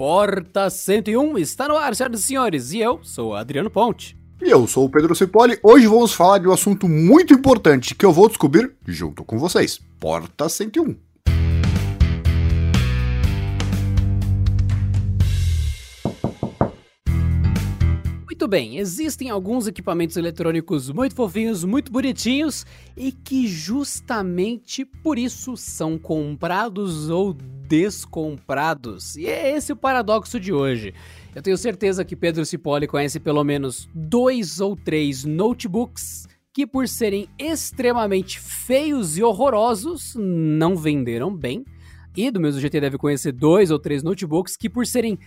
Porta 101 está no ar, senhoras e senhores, e eu sou Adriano Ponte. E eu sou o Pedro Cipoli. Hoje vamos falar de um assunto muito importante que eu vou descobrir junto com vocês. Porta 101. Muito bem, existem alguns equipamentos eletrônicos muito fofinhos, muito bonitinhos e que justamente por isso são comprados ou descomprados. E é esse o paradoxo de hoje. Eu tenho certeza que Pedro Cipolli conhece pelo menos dois ou três notebooks que, por serem extremamente feios e horrorosos, não venderam bem. E do mesmo jeito deve conhecer dois ou três notebooks que, por serem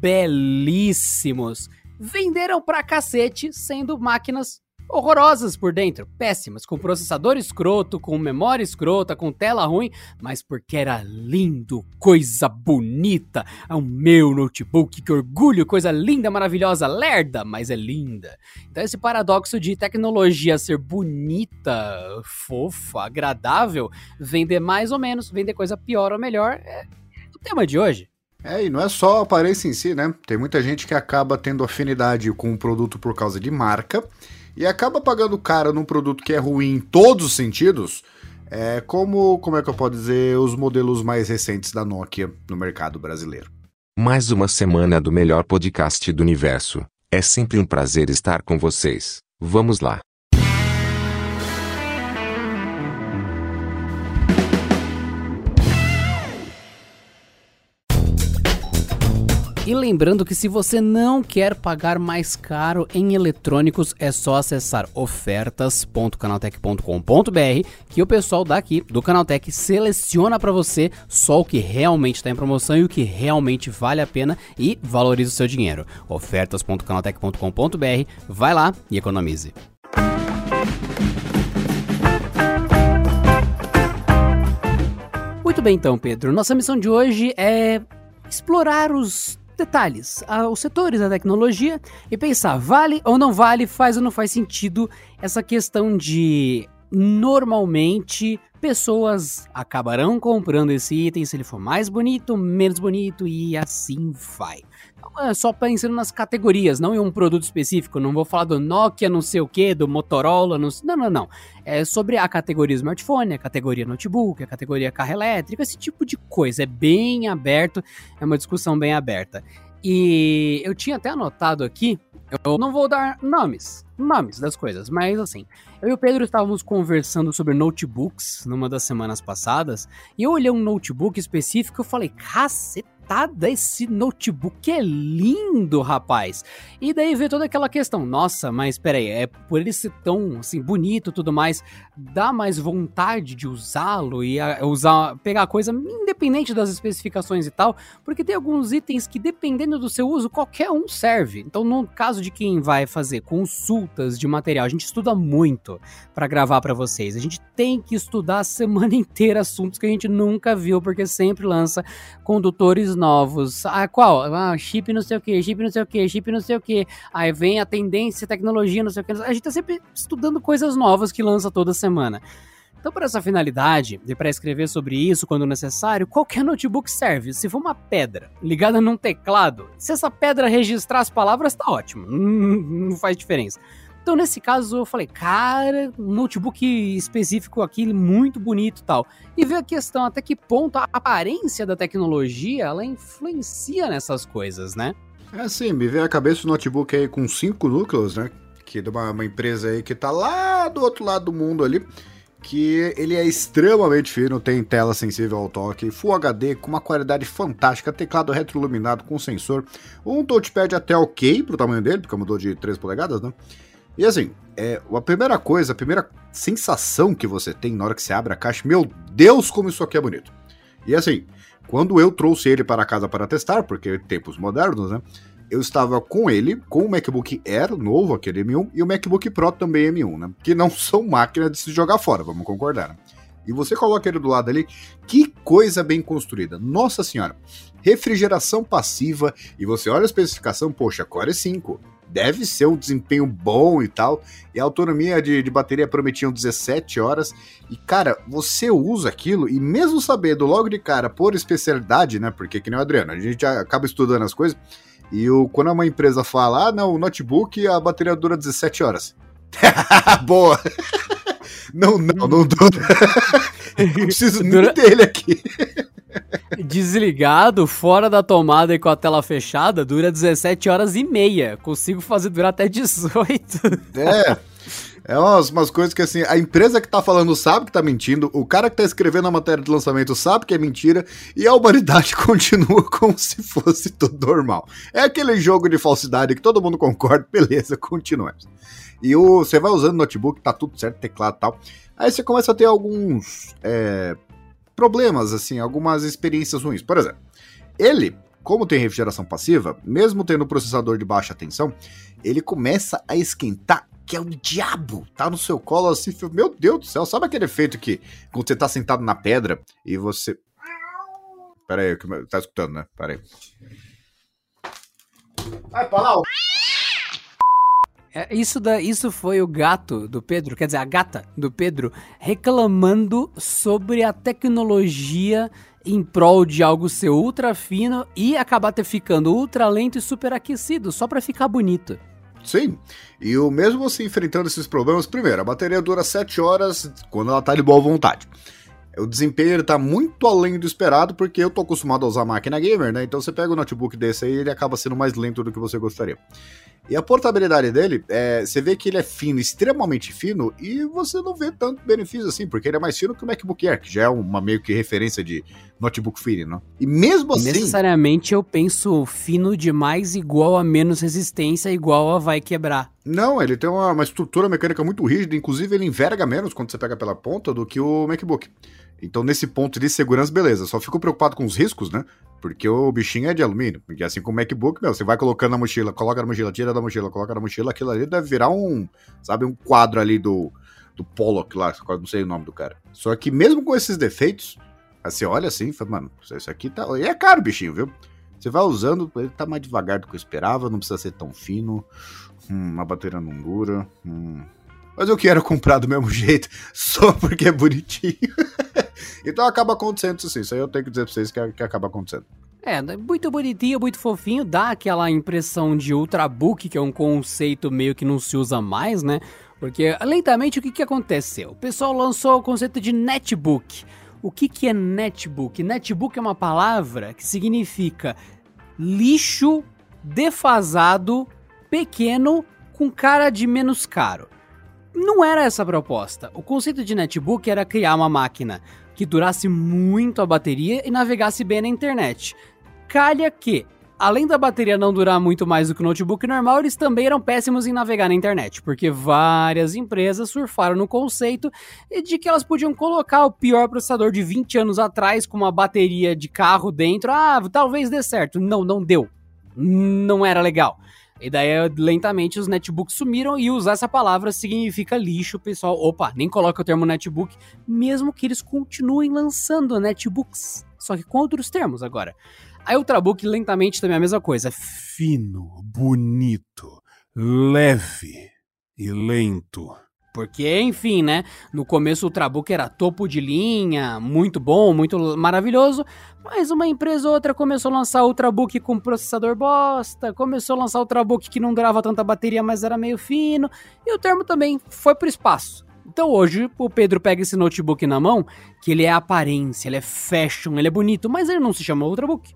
belíssimos, venderam pra cacete, sendo máquinas horrorosas por dentro, péssimas, com processador escroto, com memória escrota, com tela ruim, mas porque era lindo, coisa bonita. É o meu notebook, que orgulho, coisa linda, maravilhosa, lerda, mas é linda. Então esse paradoxo de tecnologia ser bonita, fofa, agradável, vender mais ou menos, vender coisa pior ou melhor, é o tema de hoje. É, e não é só a aparência em si, né? Tem muita gente que acaba tendo afinidade com o produto por causa de marca e acaba pagando caro num produto que é ruim em todos os sentidos. É como, como é que eu posso dizer, os modelos mais recentes da Nokia no mercado brasileiro. Mais uma semana do melhor podcast do universo. É sempre um prazer estar com vocês. Vamos lá. E lembrando que se você não quer pagar mais caro em eletrônicos, é só acessar ofertas.canaltech.com.br que o pessoal daqui do Canaltech seleciona para você só o que realmente está em promoção e o que realmente vale a pena e valoriza o seu dinheiro. ofertas.canaltech.com.br, vai lá e economize. Muito bem então, Pedro. Nossa missão de hoje é explorar os detalhes, os setores da tecnologia e pensar, vale ou não vale, faz ou não faz sentido essa questão de normalmente pessoas acabarão comprando esse item se ele for mais bonito, menos bonito e assim vai. Então, é só pensando nas categorias, não em um produto específico. Não vou falar do Nokia, não sei o que, do Motorola, não, não, não, não. É sobre a categoria smartphone, a categoria notebook, a categoria carro elétrico, esse tipo de coisa. É bem aberto, é uma discussão bem aberta. E eu tinha até anotado aqui, eu não vou dar nomes, nomes das coisas, mas assim, eu e o Pedro estávamos conversando sobre notebooks numa das semanas passadas, e eu olhei um notebook específico e falei, caceta cacetada esse notebook é lindo, rapaz. E daí veio toda aquela questão, nossa, mas peraí, é por ele ser tão assim bonito, tudo mais, dá mais vontade de usá-lo e usar, pegar a coisa independente das especificações e tal, porque tem alguns itens que dependendo do seu uso qualquer um serve. Então, no caso de quem vai fazer consultas de material, a gente estuda muito para gravar para vocês. A gente tem que estudar a semana inteira assuntos que a gente nunca viu, porque sempre lança condutores novos. Ah, qual? Ah, chip não sei o que, chip não sei o que, chip não sei o que. Aí vem a tendência, tecnologia, não sei o que. A gente tá sempre estudando coisas novas que lança toda semana. Então, para essa finalidade, e para escrever sobre isso quando necessário, qualquer notebook serve. Se for uma pedra ligada num teclado, se essa pedra registrar as palavras, tá ótimo. Não, faz diferença. Então, nesse caso, eu falei, cara, um notebook específico aqui, muito bonito e tal. E ver a questão até que ponto a aparência da tecnologia, ela influencia nessas coisas, né? É sim, me veio a cabeça o notebook aí com cinco núcleos, né? Que é de uma, uma empresa aí que tá lá do outro lado do mundo ali que ele é extremamente fino, tem tela sensível ao toque, Full HD com uma qualidade fantástica, teclado retroiluminado com sensor, um touchpad até ok pro tamanho dele, porque mudou de 3 polegadas, né? E assim, é, a primeira coisa, a primeira sensação que você tem na hora que você abre a caixa, meu Deus, como isso aqui é bonito. E assim, quando eu trouxe ele para casa para testar, porque tempos modernos, né? Eu estava com ele, com o MacBook Air novo, aquele M1, e o MacBook Pro também M1, né? Que não são máquinas de se jogar fora, vamos concordar. E você coloca ele do lado ali, que coisa bem construída. Nossa senhora, refrigeração passiva, e você olha a especificação, poxa, Core 5, deve ser um desempenho bom e tal. E a autonomia de, de bateria prometiam 17 horas. E, cara, você usa aquilo e mesmo sabendo logo de cara por especialidade, né? Porque que nem o Adriano, a gente acaba estudando as coisas. E o, quando uma empresa fala, ah, não, o notebook a bateria dura 17 horas. Boa! Não, não, não dura. não preciso nem dele aqui. Desligado, fora da tomada e com a tela fechada, dura 17 horas e meia. Consigo fazer durar até 18. É. É umas, umas coisas que assim, a empresa que tá falando sabe que tá mentindo, o cara que tá escrevendo a matéria de lançamento sabe que é mentira, e a humanidade continua como se fosse tudo normal. É aquele jogo de falsidade que todo mundo concorda, beleza, continuemos. E o, você vai usando notebook, tá tudo certo, teclado e tal. Aí você começa a ter alguns é, problemas, assim, algumas experiências ruins. Por exemplo, ele, como tem refrigeração passiva, mesmo tendo processador de baixa tensão, ele começa a esquentar que é o diabo, tá no seu colo assim, meu Deus do céu, sabe aquele efeito que quando você tá sentado na pedra e você... Pera aí, tá escutando, né? Pera aí. Vai pra lá, é, isso, da, isso foi o gato do Pedro, quer dizer, a gata do Pedro, reclamando sobre a tecnologia em prol de algo ser ultra fino e acabar ter ficando ultra lento e super aquecido, só para ficar bonito. Sim, e o mesmo assim enfrentando esses problemas, primeiro, a bateria dura 7 horas quando ela tá de boa vontade. O desempenho está muito além do esperado, porque eu tô acostumado a usar máquina gamer, né? Então você pega um notebook desse aí, ele acaba sendo mais lento do que você gostaria. E a portabilidade dele, é, você vê que ele é fino, extremamente fino, e você não vê tanto benefício assim, porque ele é mais fino que o MacBook Air, que já é uma meio que referência de notebook fino, né? E mesmo assim. Necessariamente eu penso fino demais igual a menos resistência, igual a vai quebrar. Não, ele tem uma, uma estrutura mecânica muito rígida, inclusive ele enverga menos quando você pega pela ponta do que o MacBook. Então, nesse ponto de segurança, beleza. Só fico preocupado com os riscos, né? Porque o bichinho é de alumínio. Porque assim como o MacBook, meu, você vai colocando na mochila, coloca na mochila, tira da mochila, coloca na mochila, aquilo ali deve virar um, sabe, um quadro ali do, do Pollock lá, não sei o nome do cara. Só que mesmo com esses defeitos, assim, olha assim, fala, mano, isso aqui tá. E é caro, bichinho, viu? Você vai usando, ele tá mais devagar do que eu esperava, não precisa ser tão fino. Hum, a bateria não dura. Hum, mas eu quero comprar do mesmo jeito, só porque é bonitinho. então acaba acontecendo isso. Isso aí eu tenho que dizer pra vocês que, que acaba acontecendo. É, muito bonitinho, muito fofinho, dá aquela impressão de ultrabook, que é um conceito meio que não se usa mais, né? Porque, lentamente, o que, que aconteceu? O pessoal lançou o conceito de netbook. O que, que é netbook? Netbook é uma palavra que significa lixo defasado, pequeno, com cara de menos caro. Não era essa a proposta. O conceito de netbook era criar uma máquina que durasse muito a bateria e navegasse bem na internet. Calha que, além da bateria não durar muito mais do que o notebook normal, eles também eram péssimos em navegar na internet, porque várias empresas surfaram no conceito de que elas podiam colocar o pior processador de 20 anos atrás com uma bateria de carro dentro. Ah, talvez dê certo. Não, não deu. Não era legal. E daí, lentamente, os netbooks sumiram e usar essa palavra significa lixo, pessoal. Opa, nem coloca o termo netbook, mesmo que eles continuem lançando netbooks, só que com outros termos agora. Aí o Ultrabook lentamente também é a mesma coisa. Fino, bonito, leve e lento. Porque, enfim, né? No começo o Ultrabook era topo de linha, muito bom, muito maravilhoso. Mas uma empresa ou outra começou a lançar Ultrabook com processador bosta, começou a lançar Ultrabook que não durava tanta bateria, mas era meio fino. E o termo também foi pro espaço. Então hoje o Pedro pega esse notebook na mão, que ele é aparência, ele é fashion, ele é bonito, mas ele não se chama Ultrabook.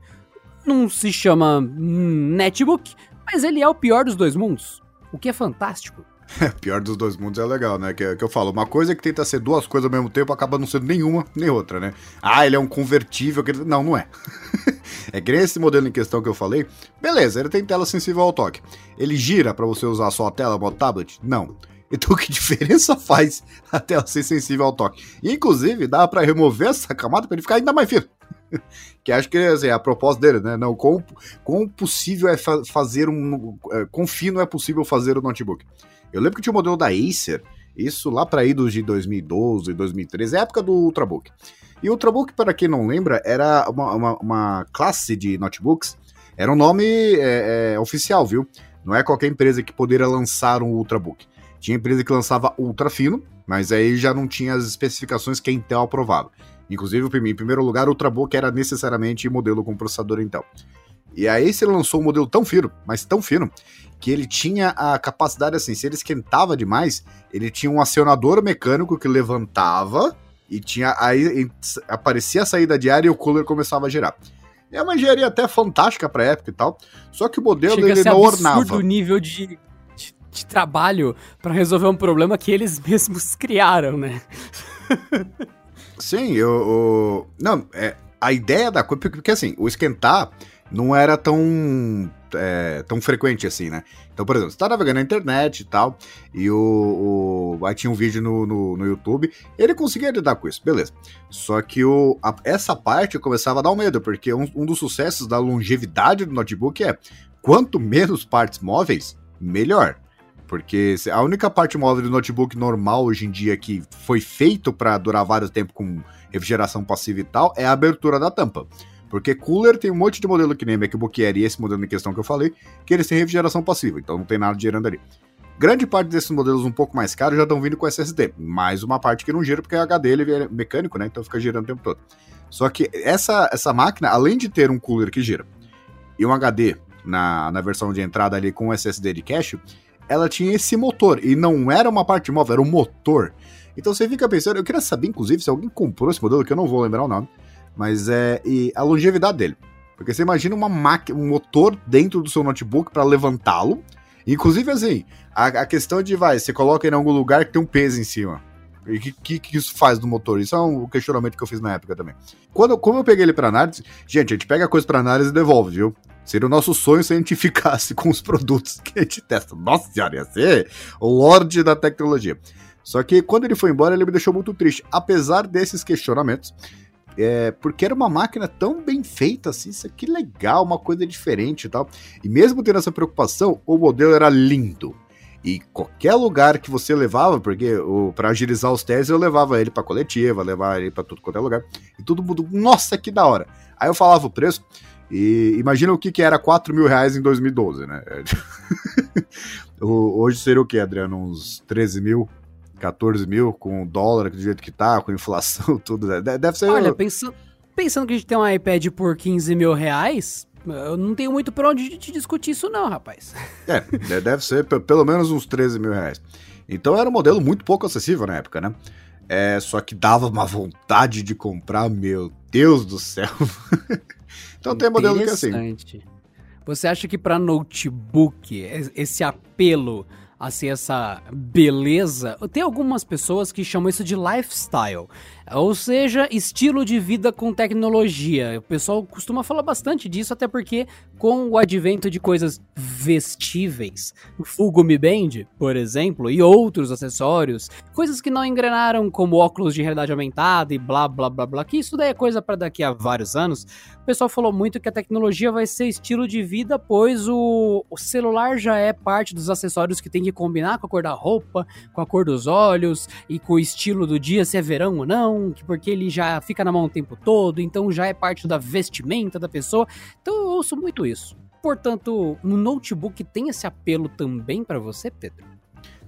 Não se chama hum, netbook, mas ele é o pior dos dois mundos. O que é fantástico. Pior dos dois mundos é legal, né? Que, que eu falo, uma coisa que tenta ser duas coisas ao mesmo tempo acaba não sendo nenhuma nem outra, né? Ah, ele é um convertível. Que... Não, não é. é que esse modelo em questão que eu falei, beleza, ele tem tela sensível ao toque. Ele gira para você usar só a tela, modo tablet? Não. Então, que diferença faz a tela ser sensível ao toque? Inclusive, dá para remover essa camada para ele ficar ainda mais fino. que acho que assim, é a proposta dele, né? Não, quão, quão possível é fa fazer um. É, quão fino é possível fazer o notebook. Eu lembro que tinha o modelo da Acer, isso lá para idos de 2012, 2013, época do Ultrabook. E o Ultrabook, para quem não lembra, era uma, uma, uma classe de notebooks, era um nome é, é, oficial, viu? Não é qualquer empresa que poderia lançar um Ultrabook. Tinha empresa que lançava ultra fino, mas aí já não tinha as especificações que a Intel aprovava. Inclusive, em primeiro lugar, o Ultrabook era necessariamente modelo com processador Intel. E aí você lançou um modelo tão fino, mas tão fino, que ele tinha a capacidade assim, se ele esquentava demais, ele tinha um acionador mecânico que levantava e tinha aí aparecia a saída de ar e o cooler começava a girar. É uma engenharia até fantástica pra época e tal, só que o modelo Chega ele não ornava. o nível de, de, trabalho para resolver um problema que eles mesmos criaram, né? Sim, eu, eu não, é, a ideia da coisa, porque assim, o esquentar não era tão é, tão frequente assim, né? Então, por exemplo, você tá navegando na internet e tal, e o, o aí tinha um vídeo no, no, no, YouTube, ele conseguia lidar com isso, beleza. Só que o, a, essa parte começava a dar um medo, porque um, um dos sucessos da longevidade do notebook é quanto menos partes móveis, melhor. Porque a única parte móvel do notebook normal hoje em dia que foi feito para durar vários tempos com refrigeração passiva e tal é a abertura da tampa. Porque cooler tem um monte de modelo que nem MacBook Air e esse modelo em questão que eu falei, que eles têm refrigeração passiva, então não tem nada girando ali. Grande parte desses modelos um pouco mais caros já estão vindo com SSD, mais uma parte que não gira porque o HD ele é mecânico, né? Então fica girando o tempo todo. Só que essa, essa máquina, além de ter um cooler que gira e um HD na, na versão de entrada ali com SSD de cache, ela tinha esse motor. E não era uma parte móvel, era um motor. Então você fica pensando, eu queria saber, inclusive, se alguém comprou esse modelo, que eu não vou lembrar o nome. Mas é. E a longevidade dele. Porque você imagina uma máquina, um motor dentro do seu notebook para levantá-lo. Inclusive, assim, a, a, questão de, vai, você coloca em algum lugar que tem um peso em cima. E o que, que, que, isso faz no motor? Isso é um questionamento que eu fiz na época também. Quando, como eu peguei ele para análise, gente, a gente pega a coisa para análise e devolve, viu? Seria o nosso sonho se a gente ficasse com os produtos que a gente testa. Nossa senhora, ia ser o lorde da tecnologia. Só que quando ele foi embora, ele me deixou muito triste. Apesar desses questionamentos, é, porque era uma máquina tão bem feita assim, isso aqui legal, uma coisa diferente e tal. E mesmo tendo essa preocupação, o modelo era lindo. E qualquer lugar que você levava, porque para agilizar os testes eu levava ele para coletiva, levava ele para tudo quanto é lugar. E todo mundo, nossa, que da hora. Aí eu falava o preço, e imagina o que, que era 4 mil reais em 2012, né? Hoje seria o que, Adriano? Uns 13 mil 14 mil com o dólar do jeito que tá, com inflação, tudo. Né? Deve ser. Olha, pensando, pensando que a gente tem um iPad por 15 mil reais, eu não tenho muito pra onde te discutir isso, não, rapaz. É, deve ser pelo menos uns 13 mil reais. Então era um modelo muito pouco acessível na época, né? É, só que dava uma vontade de comprar, meu Deus do céu. então tem modelo que é assim. Você acha que para notebook esse apelo assim, essa beleza. Tem algumas pessoas que chamam isso de lifestyle, ou seja, estilo de vida com tecnologia. O pessoal costuma falar bastante disso, até porque com o advento de coisas vestíveis, o Fugumi Band, por exemplo, e outros acessórios, coisas que não engrenaram como óculos de realidade aumentada e blá blá blá blá, que isso daí é coisa para daqui a vários anos. O pessoal falou muito que a tecnologia vai ser estilo de vida, pois o, o celular já é parte dos acessórios que tem que combinar com a cor da roupa, com a cor dos olhos e com o estilo do dia, se é verão ou não, porque ele já fica na mão o tempo todo, então já é parte da vestimenta da pessoa. Então eu ouço muito isso. Portanto, no notebook tem esse apelo também para você, Pedro?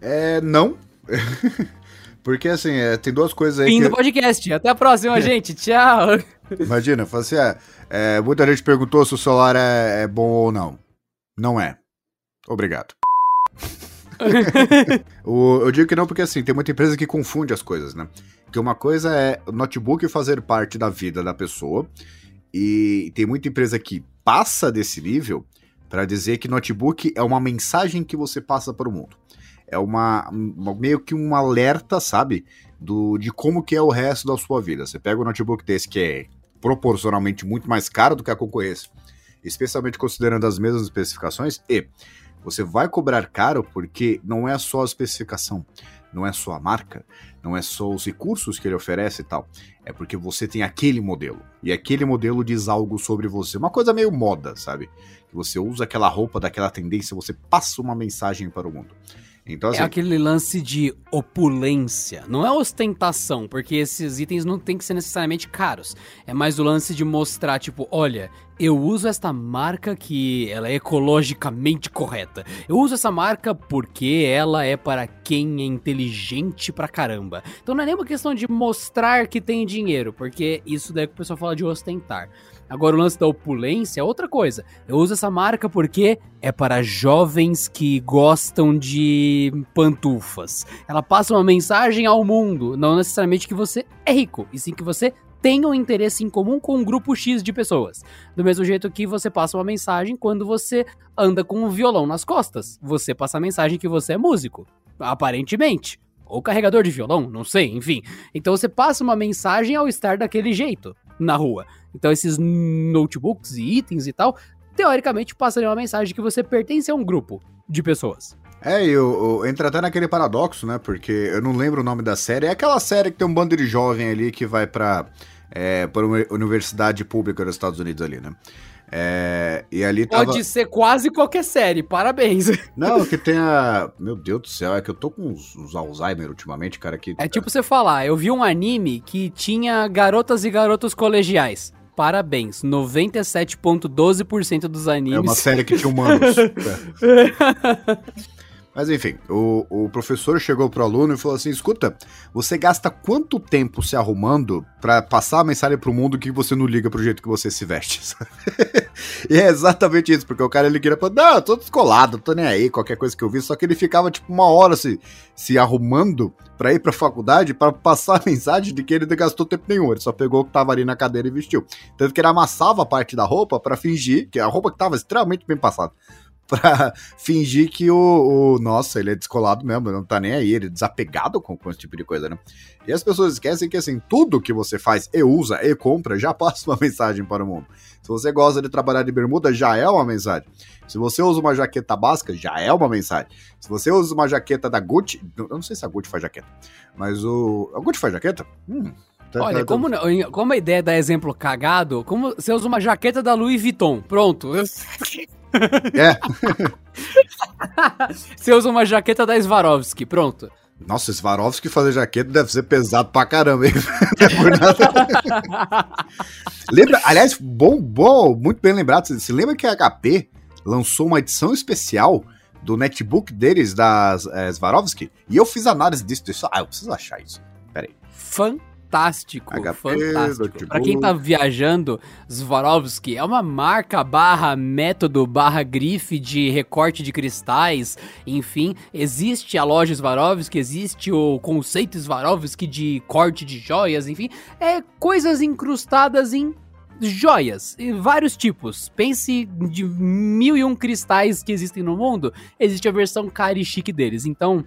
É, não. Porque assim, é, tem duas coisas aí. Fim que... do podcast. Até a próxima, gente. Tchau. Imagina, fala assim, é, é, muita gente perguntou se o celular é, é bom ou não. Não é. Obrigado. o, eu digo que não porque assim, tem muita empresa que confunde as coisas, né? Que uma coisa é o notebook fazer parte da vida da pessoa, e tem muita empresa que passa desse nível para dizer que notebook é uma mensagem que você passa para o mundo. É uma, uma, meio que um alerta, sabe? Do, de como que é o resto da sua vida. Você pega um notebook desse que é proporcionalmente muito mais caro do que a concorrência, especialmente considerando as mesmas especificações, e você vai cobrar caro porque não é só a especificação, não é só a marca, não é só os recursos que ele oferece e tal. É porque você tem aquele modelo. E aquele modelo diz algo sobre você. Uma coisa meio moda, sabe? Que você usa aquela roupa daquela tendência, você passa uma mensagem para o mundo. Então, assim, É aquele lance de opulência. Não é ostentação, porque esses itens não tem que ser necessariamente caros. É mais o lance de mostrar, tipo, olha, eu uso esta marca que ela é ecologicamente correta. Eu uso essa marca porque ela é para quem é inteligente pra caramba. Então não é nem uma questão de mostrar que tem dinheiro, porque isso daí que o pessoal fala de ostentar. Agora o lance da opulência é outra coisa. Eu uso essa marca porque é para jovens que gostam de pantufas. Ela passa uma mensagem ao mundo, não necessariamente que você é rico, e sim que você tem um interesse em comum com um grupo X de pessoas. Do mesmo jeito que você passa uma mensagem quando você anda com um violão nas costas. Você passa a mensagem que você é músico, aparentemente. Ou carregador de violão, não sei, enfim. Então você passa uma mensagem ao estar daquele jeito na rua. Então esses notebooks e itens e tal, teoricamente passariam uma mensagem que você pertence a um grupo de pessoas. É, e o, o- entra até naquele paradoxo, né? Porque eu não lembro o nome da série. É aquela série que tem um bando de jovem ali que vai pra, é, pra uma universidade pública dos Estados Unidos ali, né? É, e ali tava... Pode ser quase qualquer série, parabéns. Não, que tem a... Meu Deus do céu, é que eu tô com uns, uns Alzheimer ultimamente, cara, que... É tipo você falar, eu vi um anime que tinha garotas e garotos colegiais. Parabéns, 97.12% dos É animes. uma série que tinha humanos. É. Mas enfim, o, o professor chegou pro aluno e falou assim: escuta, você gasta quanto tempo se arrumando pra passar a mensagem pro mundo que você não liga pro jeito que você se veste? e é exatamente isso, porque o cara ele queria falar, não, eu tô descolado, tô nem aí, qualquer coisa que eu vi, só que ele ficava tipo uma hora se, se arrumando pra ir pra faculdade pra passar a mensagem de que ele não gastou tempo nenhum, ele só pegou o que tava ali na cadeira e vestiu. Tanto que ele amassava a parte da roupa pra fingir que a roupa que tava extremamente bem passada pra fingir que o, o- Nossa, ele é descolado mesmo, não tá nem aí, ele é desapegado com, com esse tipo de coisa, né? E as pessoas esquecem que, assim, tudo que você faz e usa e compra já passa uma mensagem para o mundo. Se você gosta de trabalhar de bermuda, já é uma mensagem. Se você usa uma jaqueta básica, já é uma mensagem. Se você usa uma jaqueta da Gucci, eu não sei se a Gucci faz jaqueta, mas o. A Gucci faz jaqueta? Hum. tá- Olha, tá- como, não- como a ideia dar exemplo cagado, como você usa uma jaqueta da Louis Vuitton, pronto. É. Você usa uma jaqueta da Swarovski, pronto. Nossa, Swarovski fazer jaqueta deve ser pesado pra caramba, hein? É. Lembra, aliás, bom, bom, muito bem lembrado. Você, lembra que a HP lançou uma edição especial do netbook deles, das é, Swarovski? E eu fiz análise disso. disso. Ah, eu preciso achar isso. Fantástico, HP, fantástico. Pra quem tá viajando, Swarovski é uma marca barra método barra grife de recorte de cristais, enfim, existe a loja Swarovski, existe o conceito Swarovski de corte de joias, enfim, é coisas incrustadas em joias, e vários tipos. Pense de mil e um cristais que existem no mundo, existe a versão cara e chique deles. Então,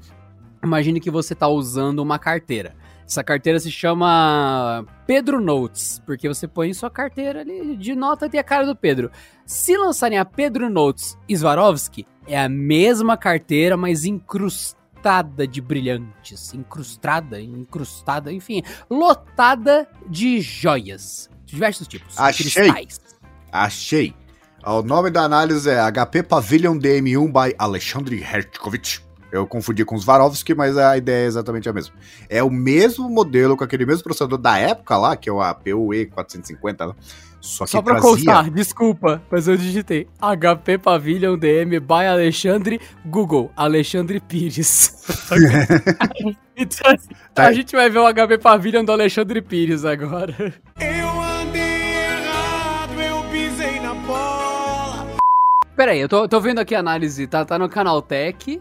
imagine que você tá usando uma carteira. Essa carteira se chama Pedro Notes, porque você põe sua carteira ali de nota e tem a cara do Pedro. Se lançarem a Pedro Notes Swarovski, é a mesma carteira, mas incrustada de brilhantes. Incrustada, incrustada, enfim, lotada de joias. De diversos tipos. Achei. Cristais. Achei. O nome da análise é HP Pavilion DM1 by Alexandre Hertkovich. Eu confundi com os Swarovski, mas a ideia é exatamente a mesma. É o mesmo modelo, com aquele mesmo processador da época lá, que é o APU E450, né? Só que Só pra trazia... constar, desculpa, mas eu digitei HP Pavilion DM by Alexandre Google, Alexandre Pires. então, Tá. a gente vai ver o HP Pavilion do Alexandre Pires agora. Eu andei errado, eu pisei na bola. Pera aí, eu tô, tô vendo aqui a análise, tá, tá no Canaltech,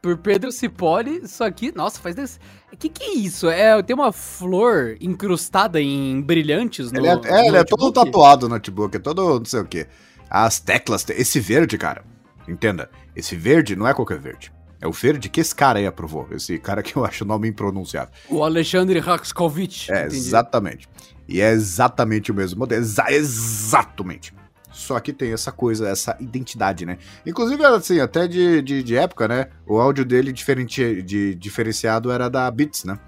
por Pedro Cipoli, isso aqui, nossa, faz desse... Que que é isso? É, tem uma flor incrustada em brilhantes no Ele é, é, ele é todo tatuado no notebook, é todo não sei o que. As teclas, esse verde, cara, entenda, esse verde não é qualquer verde. É o verde que esse cara aí aprovou. Esse cara que eu acho o nome impronunciável. O Alexandre Rakskovich. É, entendi. exatamente. E é exatamente o mesmo modelo. Exa exatamente. Só que tem essa coisa, essa identidade, né? Inclusive, assim, até de, de, de época, né? O áudio dele diferente, de, diferenciado era da Beats, né?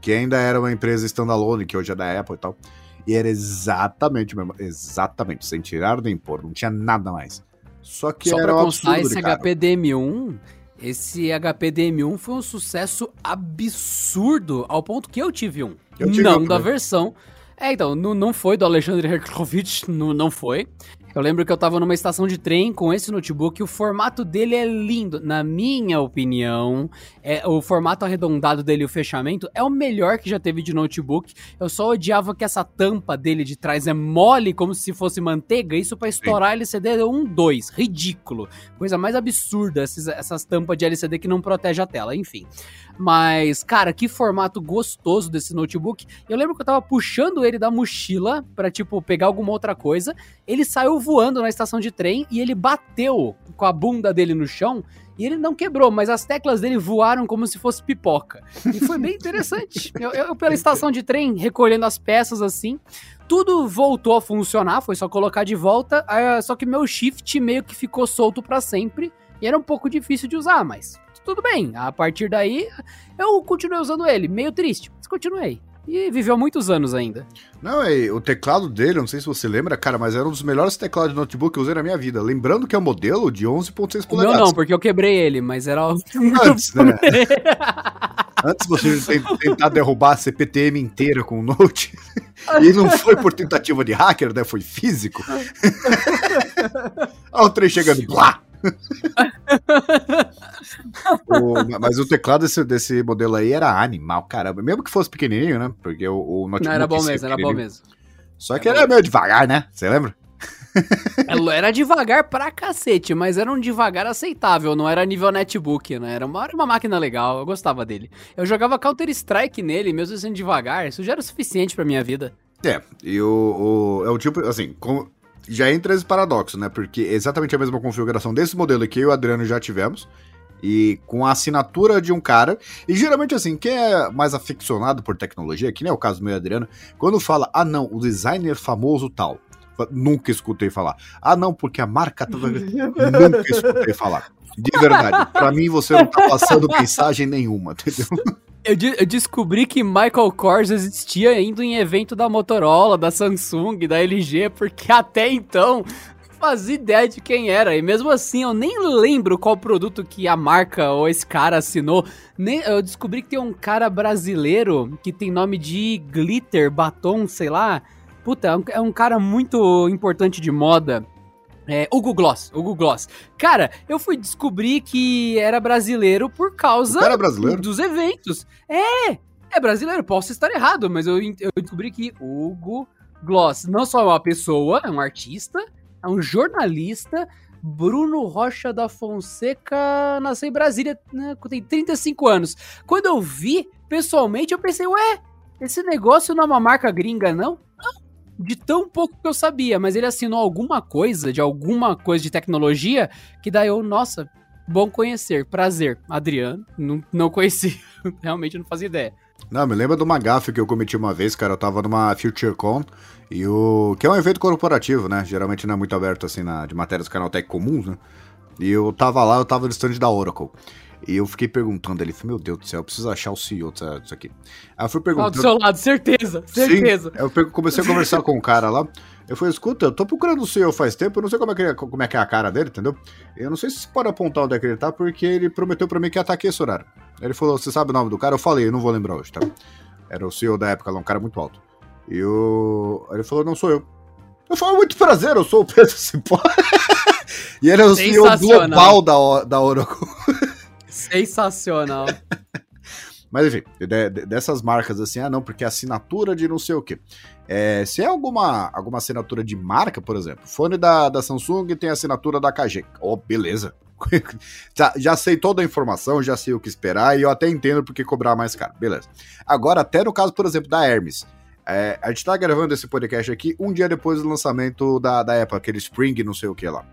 Que ainda era uma empresa standalone, que hoje é da Apple e tal. E era exatamente o mesmo. Exatamente, sem tirar nem pôr, não tinha nada mais. Só que Só era pra um constar, absurdo esse de caro. HP DM1, esse HP DM1 foi um sucesso absurdo, ao ponto que eu tive um. Eu tive não um da versão. É, então, não, não foi do Alexandre Herkovich, não, não foi. Eu lembro que eu tava numa estação de trem com esse notebook e o formato dele é lindo. Na minha opinião, é, o formato arredondado dele e o fechamento é o melhor que já teve de notebook. Eu só odiava que essa tampa dele de trás é mole, como se fosse manteiga. Isso pra estourar LCD 1, 2. Ridículo. Coisa mais absurda, esses- essas tampas de LCD que não protege a tela, enfim. Mas, cara, que formato gostoso desse notebook. Eu lembro que eu tava puxando ele da mochila pra, tipo, pegar alguma outra coisa. Ele saiu voando na estação de trem e ele bateu com a bunda dele no chão. E ele não quebrou, mas as teclas dele voaram como se fosse pipoca. E foi bem interessante. Eu, eu, pela estação de trem, recolhendo as peças assim. Tudo voltou a funcionar, foi só colocar de volta. ah, só que meu shift meio que ficou solto pra sempre. E era um pouco difícil de usar, mas tudo bem. A partir daí, eu continuei usando ele. Meio triste, mas continuei. E viveu muitos anos ainda. Não, é, o teclado dele, não sei se você lembra, cara, mas era um dos melhores teclados de notebook que eu usei na minha vida. Lembrando que é o modelo de 11.6 O meu polegadas. não, porque eu quebrei ele, mas era. o- Antes, né? Antes você ten- tentar derrubar a CPTM inteira com o Note. E não foi por tentativa de hacker, né? Foi físico. Olha o trem chegando. Blá! O- mas o teclado desse, desse modelo aí era animal, caramba. Mesmo que fosse pequenininho, né? Porque o, o notebook. Não, era bom é mesmo, era bom mesmo. Só que era meio devagar, né? Você lembra? Ela Era devagar pra cacete, mas era um devagar aceitável, não era nível netbook, né? Era uma, era uma máquina legal, eu gostava dele. Eu jogava Counter-Strike nele, mesmo sendo devagar, isso já era o suficiente pra minha vida. É, e o, o- é o tipo, assim, com- já entra esse paradoxo, né? Porque é exatamente a mesma configuração desse modelo que eu e o Adriano já tivemos, e com a assinatura de um cara, e geralmente assim, quem é mais aficionado por tecnologia, que nem é o caso do meu Adriano, quando fala, ah não, o designer famoso tal, nunca escutei falar. Ah não, porque a marca... nunca escutei falar. De verdade, pra mim você não tá passando mensagem nenhuma, entendeu? Eu, de- eu descobri que Michael Kors existia indo em evento da Motorola, da Samsung, da LG, porque até então fazia ideia de quem era. E mesmo assim, eu nem lembro qual produto que a marca ou esse cara assinou. Nem, eu descobri que tem um cara brasileiro que tem nome de glitter, batom, sei lá. Puta, é um, é um cara muito importante de moda. É, Hugo Gloss, Hugo Gloss. Cara, eu fui descobrir que era brasileiro por causa cara é brasileiro? dos eventos. É, é brasileiro, posso estar errado, mas eu, eu descobri que Hugo Gloss não só é uma pessoa, é um artista, é um jornalista. Bruno Rocha da Fonseca nasceu em Brasília, né, tem 35 anos. Quando eu vi, pessoalmente, eu pensei, ué, esse negócio não é uma marca gringa, não? Não, de tão pouco que eu sabia, mas ele assinou alguma coisa, de alguma coisa de tecnologia, que daí eu, nossa, bom conhecer, prazer. Adriano, não, não conheci, realmente não fazia ideia. Não, me lembra de uma gafe que eu cometi uma vez, cara. Eu tava numa FutureCon, e o... que é um evento corporativo, né? Geralmente não é muito aberto, assim, na... de matérias Canaltech comuns, né? E eu tava lá, eu tava no stand da Oracle. E eu fiquei perguntando ele, falei, meu Deus do céu, eu preciso achar o CEO disso aqui. Aí eu fui Ó, do perguntando... seu lado, certeza, certeza. Sim, eu comecei a conversar com o cara lá. Eu falei, escuta, eu tô procurando o CEO faz tempo, eu não sei como é, que, é- como é que é a cara dele, entendeu? Eu não sei se você pode apontar onde é que ele tá, porque ele prometeu pra mim que ia aqui esse horário. Ele falou, você sabe o nome do cara? Eu falei, eu não vou lembrar hoje, tá? Era o CEO da época lá, um cara muito alto. E eu... Aí ele falou, não sou eu. Eu falei, muito prazer, eu sou o Pedro Cipó. e ele é o CEO global da, O- da Oracle. Sensacional. Mas enfim, de- de- dessas marcas assim, ah não, porque é assinatura de não sei o quê. É, se é alguma, alguma assinatura de marca, por exemplo, fone da, da Samsung tem assinatura da KG. Oh, beleza. já, já sei toda a informação, já sei o que esperar e eu até entendo porque cobrar mais caro. Beleza. Agora, até no caso, por exemplo, da Hermes. é, a gente tá gravando esse podcast aqui um dia depois do lançamento da, da Apple, aquele Spring, não sei o que lá.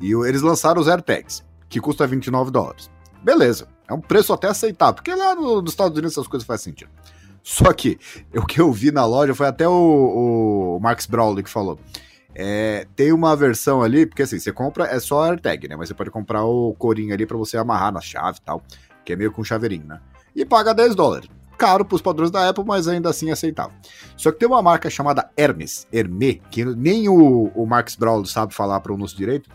E eles lançaram os AirTags, que custa 29 dólares. Beleza, é um preço até aceitável, porque lá no- nos Estados Unidos essas coisas fazem sentido. Só que o que eu vi na loja foi até o, o Max Brawley que falou. É, tem uma versão ali, porque assim, você compra, é só AirTag, né? Mas você pode comprar o corinho ali pra você amarrar na chave e tal, que é meio com chaveirinho, né? E paga 10 dólares. Caro pros padrões da Apple, mas ainda assim aceitável. Só que tem uma marca chamada Hermes, Hermé, que nem o, o Max Brawley sabe falar pronúncio direito,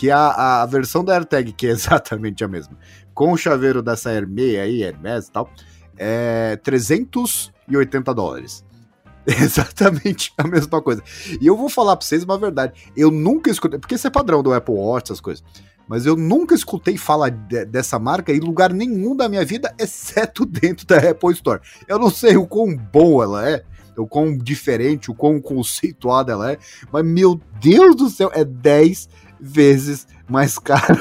que a, a versão da AirTag, que é exatamente a mesma, com o chaveiro dessa Hermès aí, Hermès e tal, é 380 dólares. Exatamente a mesma coisa. E eu vou falar pra vocês uma verdade. Eu nunca escutei, porque isso é padrão do Apple Watch, essas coisas. Mas eu nunca escutei falar de, dessa marca em lugar nenhum da minha vida, exceto dentro da Apple Store. Eu não sei o quão boa ela é, o quão diferente, o quão conceituada ela é, mas meu Deus do céu, é 10 vezes mais caro.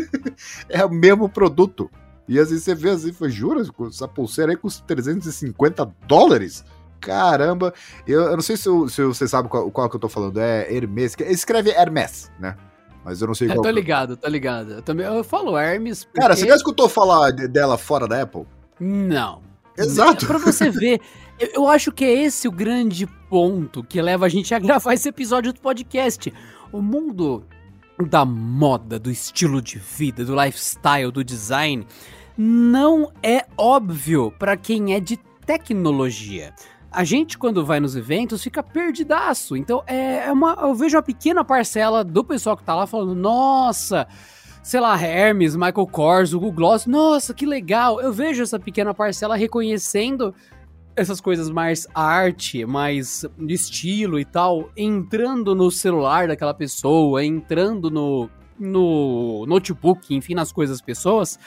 é o mesmo produto. E assim você vê assim, foi, jura? Essa pulseira aí custa 350 dólares? Caramba, eu, eu não sei se, eu, se, você sabe qual, qual, que eu tô falando, é Hermes, escreve Hermes, né? Mas eu não sei é, qual. Tô ligado, tô ligado. Eu também eu falo Hermes. Porque... Cara, você já escutou falar dela fora da Apple? Não. Exato. Pra você ver, eu, eu acho que é esse o grande ponto que leva a gente a gravar esse episódio do podcast. O mundo da moda, do estilo de vida, do lifestyle, do design, não é óbvio para quem é de tecnologia a gente, quando vai nos eventos, fica perdidaço. Então, é, é uma, eu vejo uma pequena parcela do pessoal que tá lá falando, nossa, sei lá, Hermes, Michael Kors, Google Gloss, nossa, que legal. Eu vejo essa pequena parcela reconhecendo essas coisas mais arte, mais estilo e tal, entrando no celular daquela pessoa, entrando no, no notebook, enfim, nas coisas das pessoas.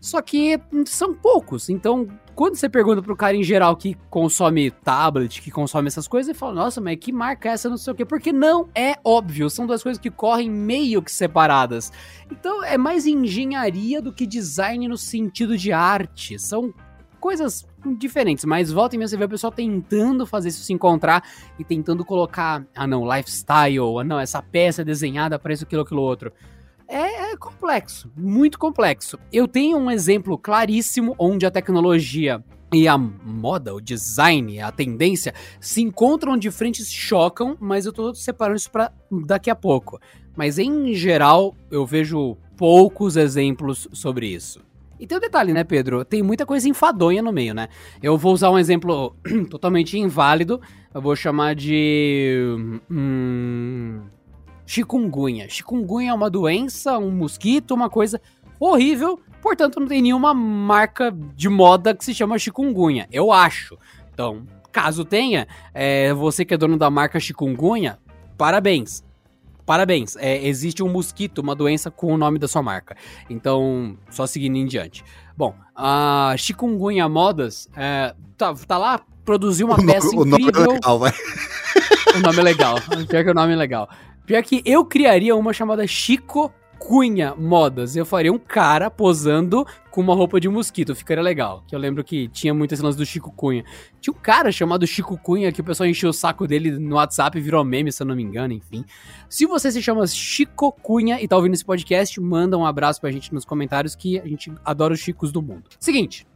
Só que são poucos. Então, quando você pergunta pro cara em geral que consome tablet, que consome essas coisas, ele fala: Nossa, mas que marca é essa? Não sei o quê. Porque não é óbvio. São duas coisas que correm meio que separadas. Então, é mais engenharia do que design no sentido de arte. São coisas diferentes, mas volta e meia você vê o pessoal tentando fazer isso se encontrar e tentando colocar, ah não, lifestyle, ah não, essa peça é desenhada para isso, aquilo, aquilo outro é, é complexo, muito complexo. Eu tenho um exemplo claríssimo onde a tecnologia e a moda, o design, a tendência se encontram de frente, se chocam, mas eu tô separando isso para daqui a pouco. Mas em geral, eu vejo poucos exemplos sobre isso. E tem um detalhe, né, Pedro? Tem muita coisa enfadonha no meio, né? Eu vou usar um exemplo totalmente inválido. Eu vou chamar de. Hum, chikungunya. Chikungunya é uma doença, um mosquito, uma coisa horrível, portanto não tem nenhuma marca de moda que se chama chikungunya, eu acho. Então, caso tenha, é, você que é dono da marca chikungunya, parabéns. Parabéns, é, existe um mosquito, uma doença com o nome da sua marca. Então, só seguindo em diante. Bom, a Chikungunya Modas é, tá, tá lá, produziu uma o peça nome, incrível. O nome é legal, vai. O nome é legal. Pior que o nome é legal. Pior que eu criaria uma chamada Chico Cunha Modas. Eu faria um cara posando com uma roupa de mosquito. Ficaria legal. Que eu lembro que tinha muito esse lance do Chico Cunha. Tinha um cara chamado Chico Cunha que o pessoal encheu o saco dele no WhatsApp e virou meme, se eu não me engano, enfim. Se você se chama Chico Cunha e tá ouvindo esse podcast, manda um abraço pra gente nos comentários que a gente adora os chicos do mundo. Seguinte,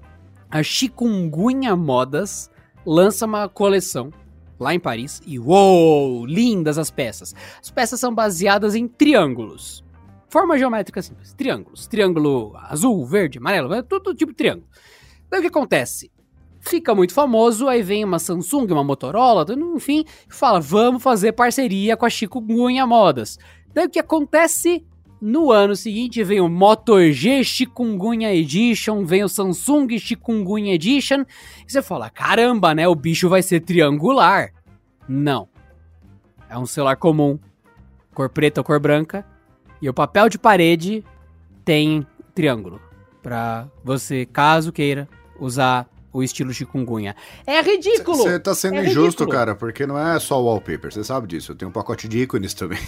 a Chikungunya Modas lança uma coleção lá em Paris, e uou, lindas as peças. As peças são baseadas em triângulos. Forma geométrica simples, triângulos. Triângulo azul, verde, amarelo, é tudo tipo de triângulo. Daí o que acontece? Fica muito famoso, aí vem uma Samsung, uma Motorola, enfim, fala, vamos fazer parceria com a Chico Gunha Modas. Daí o que acontece? No ano seguinte vem o Moto G Chikungunya Edition, vem o Samsung Chikungunya Edition. E você fala, caramba, né? O bicho vai ser triangular. Não. É um celular comum, cor preta ou cor branca. E o papel de parede tem triângulo. Pra você, caso queira, usar o estilo chikungunya. É ridículo! Você tá sendo é injusto, ridículo. cara, porque não é só wallpaper, você sabe disso. Eu tenho um pacote de ícones também.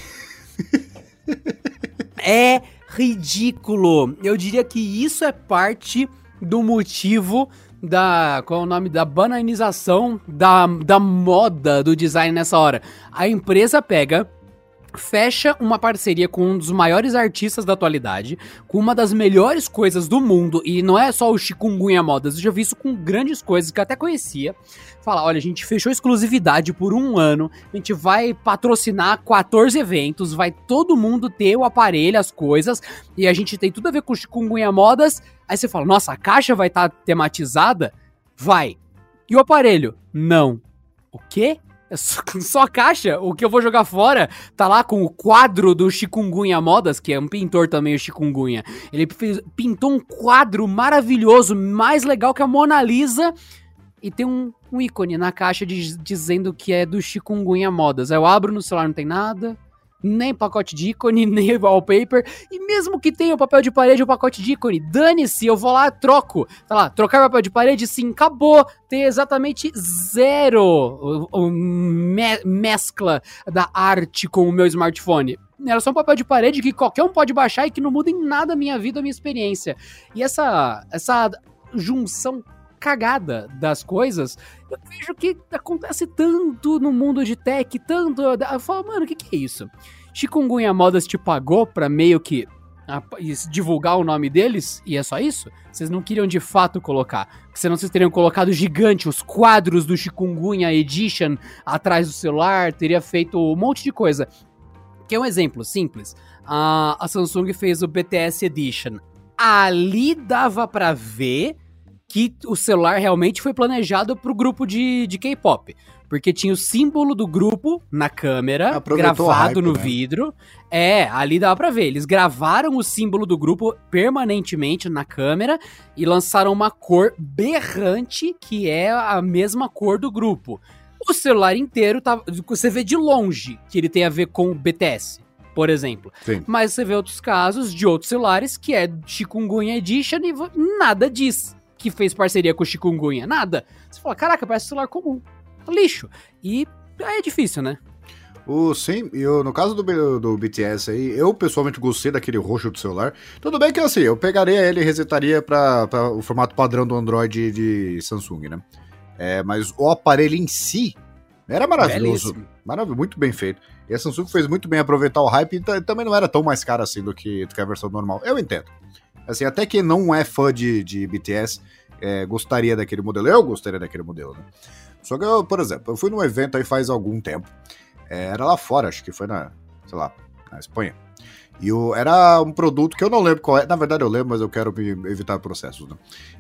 é ridículo. Eu diria que isso é parte do motivo da. Qual é o nome? Da bananização da, da moda do design nessa hora. A empresa pega. Fecha uma parceria com um dos maiores artistas da atualidade, com uma das melhores coisas do mundo, e não é só o Chikungunya Modas, eu já vi isso com grandes coisas que eu até conhecia. Falar, olha, a gente fechou exclusividade por um ano, a gente vai patrocinar 14 eventos, vai todo mundo ter o aparelho, as coisas, e a gente tem tudo a ver com Chikungunya Modas. Aí você fala, nossa, a caixa vai estar tematizada? Vai. E o aparelho? Não. O quê? É só, caixa. O que eu vou jogar fora tá lá com o quadro do Chikungunya Modas, que é um pintor também, o Chikungunya. Ele fez- pintou um quadro maravilhoso, mais legal que a Mona Lisa. E tem um, um ícone na caixa diz- dizendo que é do Chikungunya Modas. Aí eu abro no celular, não tem nada. Nem pacote de ícone, nem wallpaper. E mesmo que tenha o papel de parede ou pacote de ícone, dane-se, eu vou lá, troco. Tá lá, trocar papel de parede, sim, acabou. Tem exatamente zero me- mescla da arte com o meu smartphone. Era só um papel de parede que qualquer um pode baixar e que não muda em nada a minha vida, a minha experiência. E essa, essa junção cagada das coisas, vejo que acontece tanto no mundo de tech, tanto. Eu falo, mano, o que, que é isso? Chikungunya Modas te pagou pra meio que divulgar o nome deles e é só isso? Vocês não queriam de fato colocar. Senão vocês teriam colocado gigante os quadros do Chikungunya Edition atrás do celular, teria feito um monte de coisa. Que é um exemplo simples. A, a Samsung fez o BTS Edition. Ali dava pra ver que o celular realmente foi planejado pro grupo de, de K-pop. Porque tinha o símbolo do grupo na câmera, Aproveitou gravado hype, no né? vidro. É, ali dava pra ver. Eles gravaram o símbolo do grupo permanentemente na câmera e lançaram uma cor berrante, que é a mesma cor do grupo. O celular inteiro, tá, você vê de longe que ele tem a ver com o BTS, por exemplo. Sim. Mas você vê outros casos de outros celulares que é Chikungunya Edition e nada diz que fez parceria com o Chikungunya. Nada. Você fala, caraca, parece celular comum. Lixo. E aí é difícil, né? O, sim, e o- no caso do, do BTS aí, eu pessoalmente gostei daquele roxo do celular. Tudo bem que assim, eu pegaria ele e resetaria para o formato padrão do Android de Samsung, né? É, mas o aparelho em si era maravilhoso. Belíssimo. Maravilhoso, muito bem feito. E a Samsung fez muito bem aproveitar o hype e ta- também não era tão mais caro assim do que, do que a versão normal. Eu entendo. Assim, até quem não é fã de, de BTS é, gostaria daquele modelo. Eu gostaria daquele modelo, né? Só que eu, por exemplo, eu fui num evento aí faz algum tempo. É, era lá fora, acho que foi na, sei lá, na Espanha. E o, era um produto que eu não lembro qual é. Na verdade, eu lembro, mas eu quero evitar processos. Né?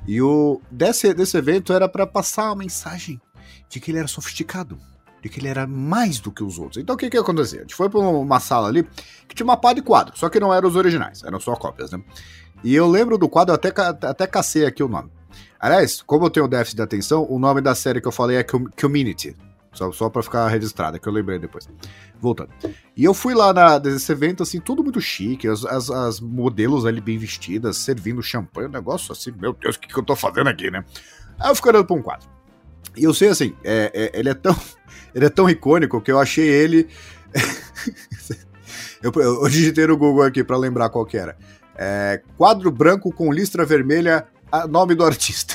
E o desse, desse evento era para passar uma mensagem de que ele era sofisticado, de que ele era mais do que os outros. Então o que que acontecia? A gente foi para uma sala ali que tinha uma pá de quadros, só que não eram os originais, eram só cópias, né? E eu lembro do quadro, até, até cacei aqui o nome. Aliás, como eu tenho déficit de atenção, o nome da série que eu falei é Com- Community. Só, só pra ficar registrado, que eu lembrei depois. Voltando. E eu fui lá na, nesse evento, assim, tudo muito chique, as, as, as modelos ali bem vestidas, servindo champanhe, um negócio assim, meu Deus, o que, que eu tô fazendo aqui, né? Aí eu fico olhando pra um quadro. E eu sei assim, é, é- ele é tão. Ele é tão icônico que eu achei ele. eu, eu, digitei no Google aqui pra lembrar qual que era. É, quadro branco com listra vermelha, nome do artista.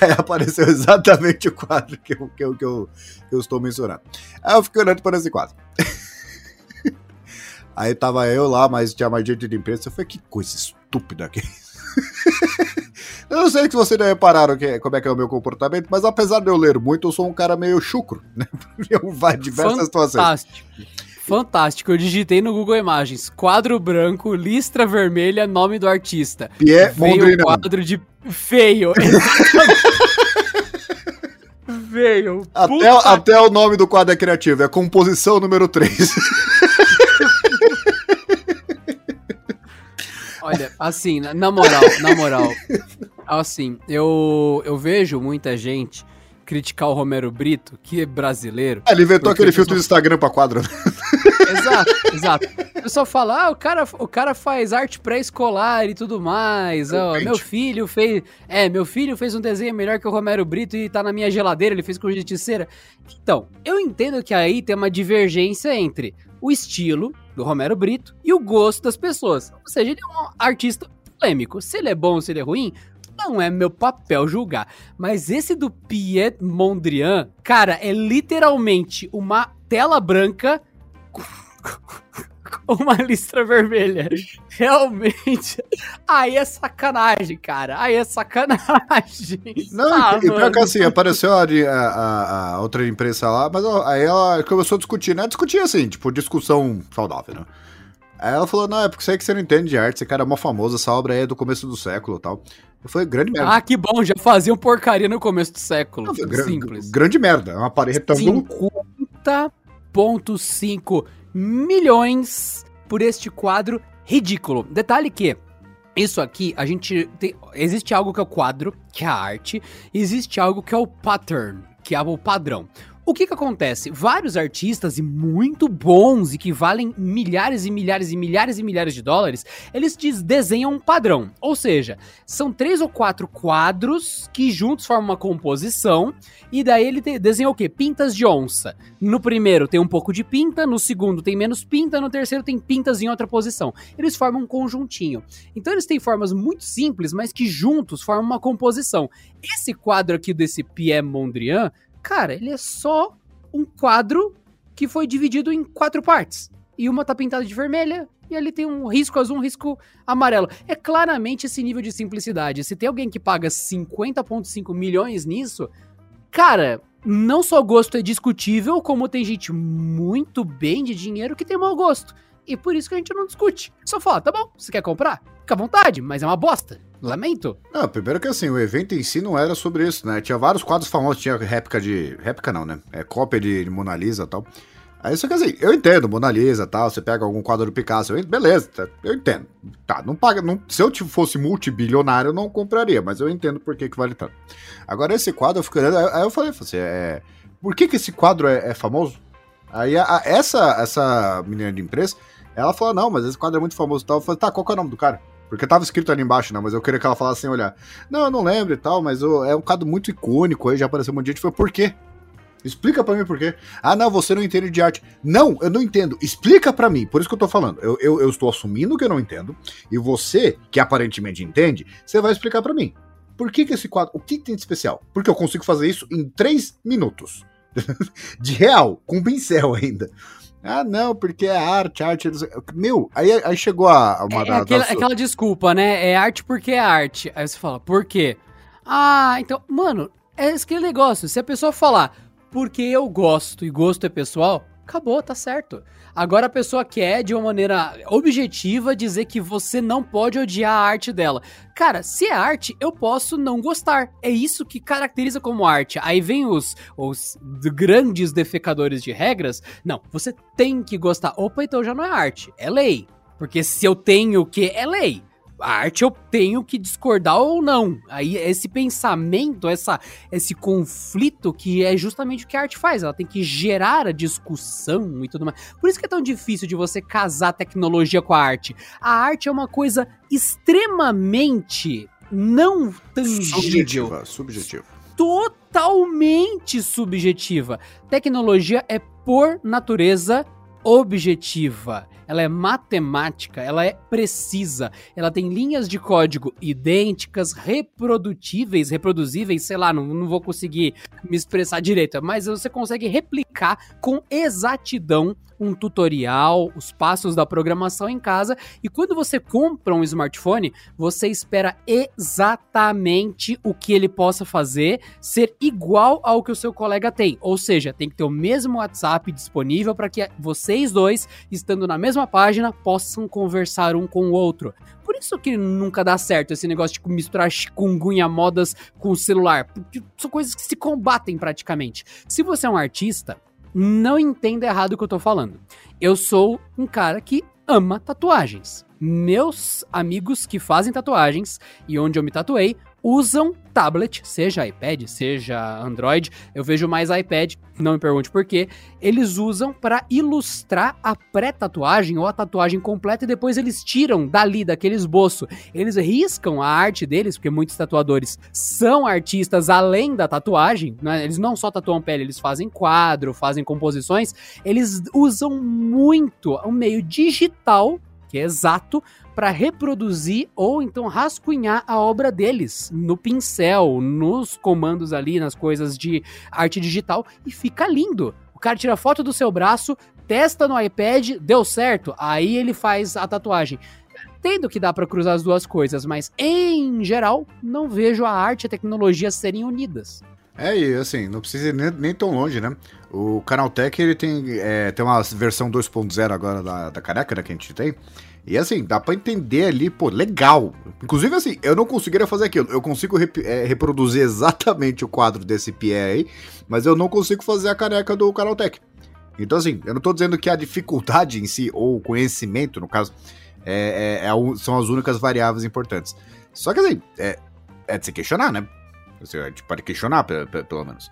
Aí apareceu exatamente o quadro que eu, que eu, que eu, que eu estou mencionando. Aí eu fiquei olhando para esse quadro. Aí tava eu lá, mas tinha mais gente de imprensa. Eu falei, que coisa estúpida que é eu não sei se vocês já repararam que, como é que é o meu comportamento, mas apesar de eu ler muito, eu sou um cara meio chucro, né? Eu vai diversas situações. Fantástico. Eu digitei no Google Imagens. Quadro branco, listra vermelha, nome do artista. Pierre Veio o Mondrian. quadro de feio. Veio. Até, até o nome do quadro é criativo, é composição número 3. Olha, assim, na, na moral, na moral, assim, eu, eu vejo muita gente criticar o Romero Brito, que é brasileiro. Ele inventou aquele filtro de Instagram pra quadro. né? Exato, exato. O pessoal fala, ah, o cara, o cara faz arte pré-escolar e tudo mais. meu filho fez. É, meu filho fez um desenho melhor que o Romero Brito e tá na minha geladeira, ele fez com justiceira. Então, eu entendo que aí tem uma divergência entre o estilo do Romero Brito e o gosto das pessoas. Ou seja, ele é um artista polêmico. Se ele é bom ou se ele é ruim, não é meu papel julgar. Mas esse do Piet Mondrian, cara, é literalmente uma tela branca com uma listra vermelha. Realmente. Aí é sacanagem, cara. Aí é sacanagem. Não, Ah, e pior mano. que assim, apareceu a, a- a- outra imprensa lá, mas aí ela começou a discutir, né? Discutir assim, tipo, discussão saudável, né? Aí ela falou, não, é porque sei que você não entende de arte, esse cara é mó famoso, essa obra aí é do começo do século e tal. Falei, grande merda. Ah, que bom, já faziam porcaria no começo do século. Não, foi gra- Simples. Grande merda, é uma parede retângulo. 50,5 milhões por este quadro ridículo. Detalhe que isso aqui, a gente tem, existe algo que é o quadro, que é a arte, e existe algo que é o pattern, que é o padrão. O que que acontece? Vários artistas e muito bons e que valem milhares e milhares e milhares e milhares de dólares, eles des- desenham um padrão. Ou seja, são três ou quatro quadros que juntos formam uma composição e daí ele desenha o quê? Pintas de onça. No primeiro tem um pouco de pinta, no segundo tem menos pinta, no terceiro tem pintas em outra posição. Eles formam um conjuntinho. Então eles têm formas muito simples, mas que juntos formam uma composição. Esse quadro aqui desse Pierre Mondrian, cara, ele é só um quadro que foi dividido em quatro partes. E uma tá pintada de vermelha, e ali tem um risco azul, um risco amarelo. É claramente esse nível de simplicidade. Se tem alguém que paga 50,5 milhões nisso, cara, não só gosto é discutível, como tem gente muito bem de dinheiro que tem mau gosto. E por isso que a gente não discute. Só fala, tá bom, você quer comprar? Fica à vontade, mas é uma bosta. Lamento. Não, primeiro que assim, o evento em si não era sobre isso, né? Tinha vários quadros famosos, tinha réplica de. réplica não, né? É cópia de, Mona Lisa e tal. Aí só que assim, eu entendo, Mona Lisa tal, você pega algum quadro do Picasso, eu, beleza, tá, eu entendo. Tá, não paga. Não, se eu fosse multibilionário, eu não compraria, mas eu entendo por que, que vale tanto. Agora, esse quadro, eu fico olhando, aí eu falei, assim, é, por que, que esse quadro é, é famoso? Aí a- a- essa, essa menina de imprensa, ela falou, não, mas esse quadro é muito famoso e tal. Eu falei, tá, qual que é o nome do cara? Porque tava escrito ali embaixo, né? Mas eu queria que ela falasse sem olhar. Não, eu não lembro e tal, mas ô, é um quadro muito icônico aí, já apareceu um monte de gente. Foi por quê? Explica pra mim por quê. Ah, não, você não entende de arte. Não, eu não entendo. Explica pra mim. Por isso que eu tô falando. Eu, eu, eu estou assumindo que eu não entendo. E você, que aparentemente entende, você vai explicar pra mim. Por que, que esse quadro. O que tem de especial? Porque eu consigo fazer isso em três minutos. de real, com pincel ainda. Ah, não, porque é arte, arte. Meu, aí, aí chegou a, uma É, da- aquela, das- aquela desculpa, né? É arte porque é arte. Aí você fala, por quê? Ah, então, mano, é aquele negócio. Se a pessoa falar, porque eu gosto e gosto é pessoal, acabou, tá certo. Agora a pessoa quer, de uma maneira objetiva, dizer que você não pode odiar a arte dela. Cara, se é arte, eu posso não gostar. É isso que caracteriza como arte. Aí vem os, os grandes defecadores de regras. Não, você tem que gostar. Opa, então já não é arte, é lei. Porque se eu tenho que, é lei. A arte eu tenho que discordar ou não. Aí esse pensamento, essa, esse conflito que é justamente o que a arte faz. Ela tem que gerar a discussão e tudo mais. Por isso que é tão difícil de você casar tecnologia com a arte. A arte é uma coisa extremamente não tangível Subjetiva, subjetiva. totalmente subjetiva. Tecnologia é, por natureza, objetiva. Ela é matemática, ela é precisa, ela tem linhas de código idênticas, reprodutíveis, reproduzíveis, sei lá, não, não vou conseguir me expressar direito, mas você consegue replicar com exatidão um tutorial, os passos da programação em casa, e quando você compra um smartphone, você espera exatamente o que ele possa fazer ser igual ao que o seu colega tem. Ou seja, tem que ter o mesmo WhatsApp disponível para que vocês dois, estando na mesma página, possam conversar um com o outro. Por isso que nunca dá certo esse negócio de misturar chikungunya modas com celular, porque são coisas que se combatem praticamente. Se você é um artista, não entenda errado o que eu tô falando. Eu sou um cara que ama tatuagens. Meus amigos que fazem tatuagens e onde eu me tatuei usam tablet, seja iPad, seja Android. Eu vejo mais iPad, não me pergunte por quê. Eles usam para ilustrar a pré-tatuagem ou a tatuagem completa e depois eles tiram dali, daquele esboço. Eles riscam a arte deles, porque muitos tatuadores são artistas além da tatuagem, né? Eles não só tatuam pele, eles fazem quadro, fazem composições. Eles usam muito o meio digital, que é exato, para reproduzir ou então rascunhar a obra deles no pincel, nos comandos ali, nas coisas de arte digital e fica lindo. O cara tira foto do seu braço, testa no iPad, deu certo, aí ele faz a tatuagem. Entendo que dá para cruzar as duas coisas, mas em geral não vejo a arte e a tecnologia serem unidas. É, e assim, não precisa ir nem, nem tão longe, né? O Canaltech, ele tem, é, tem uma versão 2.0 agora da, da caneca, né, que a gente tem. E assim, dá pra entender ali, pô, legal. Inclusive, assim, eu não conseguiria fazer aquilo. Eu consigo rep é, reproduzir exatamente o quadro desse Pierre aí, mas eu não consigo fazer a caneca do Canaltech. Então, assim, eu não tô dizendo que a dificuldade em si, ou o conhecimento, no caso, é, é, é são as únicas variáveis importantes. Só que, assim, é, é de se questionar, né? A gente pode questionar, pelo menos.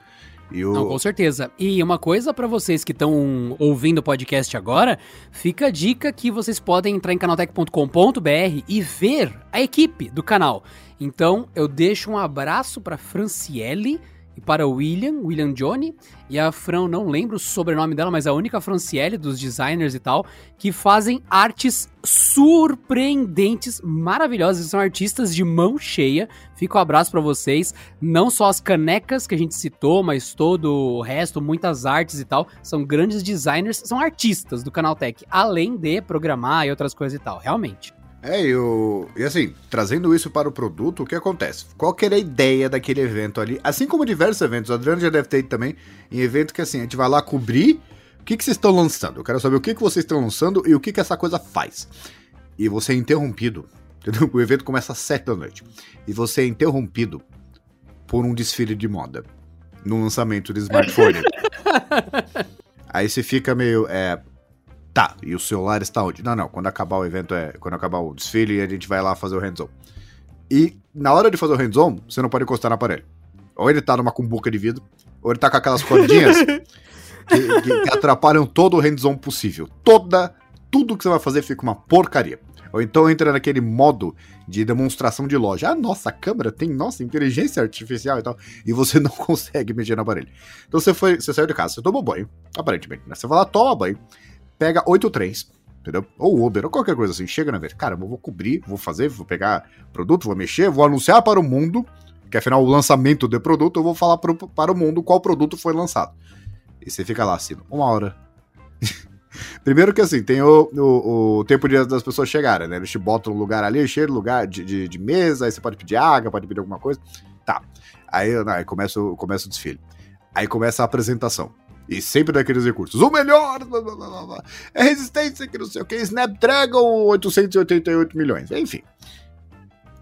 O... Não, com certeza. E uma coisa para vocês que estão ouvindo o podcast agora, fica a dica que vocês podem entrar em canaltech.com.br e ver a equipe do canal. Então, eu deixo um abraço para Franciele, e para o William, William Johnny, e a Fran, não lembro o sobrenome dela, mas a única Franciele dos designers e tal, que fazem artes surpreendentes, maravilhosas, são artistas de mão cheia. Fica um abraço para vocês, não só as canecas que a gente citou, mas todo o resto, muitas artes e tal, são grandes designers, são artistas do Canaltech, além de programar e outras coisas e tal, realmente. É, eu, e assim, trazendo isso para o produto, o que acontece? Qual que era a ideia daquele evento ali? Assim como diversos eventos, o Adriano já deve ter ido também, em evento que assim, a gente vai lá cobrir o que, que vocês estão lançando. Eu quero saber o que, que vocês estão lançando e o que, que essa coisa faz. E você é interrompido, entendeu? O evento começa às 7 da noite. E você é interrompido por um desfile de moda no lançamento de smartphone. Aí você fica meio, é, Tá, e o celular está onde? Não, não, quando acabar o evento, é quando acabar o desfile, a gente vai lá fazer o hands-on. E na hora de fazer o hands-on, você não pode encostar no aparelho. Ou ele tá numa cumbuca de vidro, ou ele tá com aquelas cordinhas que, que, que, atrapalham todo o hands-on possível. Toda, tudo que você vai fazer fica uma porcaria. Ou então entra naquele modo de demonstração de loja. Ah, nossa, a câmera tem, nossa, inteligência artificial e tal. E você não consegue mexer no aparelho. Então você foi, você saiu de casa, você tomou banho, aparentemente, né? Você vai lá, toma banho pega oito trens, entendeu? Ou Uber, ou qualquer coisa assim. Chega na vez, cara, eu vou cobrir, vou fazer, vou pegar produto, vou mexer, vou anunciar para o mundo, que afinal o lançamento de produto, eu vou falar pro, para o mundo qual produto foi lançado. E você fica lá assim, uma hora. Primeiro que assim, tem o, o, o, tempo de, das pessoas chegarem, né? Eles te botam um lugar ali, cheio de lugar de, de, de, mesa, aí você pode pedir água, pode pedir alguma coisa. Tá. Aí, aí começa, começa o desfile. Aí começa a apresentação. E sempre daqueles recursos. O melhor! Blá, blá, blá, é resistência que não sei o que. Snapdragon 888 milhões. Enfim.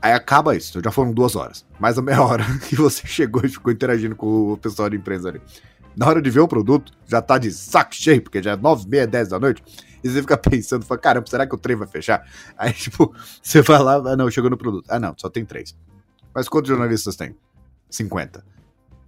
Aí acaba isso. Já foram duas horas. Mais a meia hora que você chegou e ficou interagindo com o pessoal da empresa ali. Na hora de ver o produto, já tá de saco cheio, porque já é 9, meia, 10 da noite. E você fica pensando, fala, caramba, será que o trem vai fechar? Aí, tipo, você vai lá, ah, não, chegou no produto. Ah, não, só tem três. Mas quantos jornalistas tem? 50.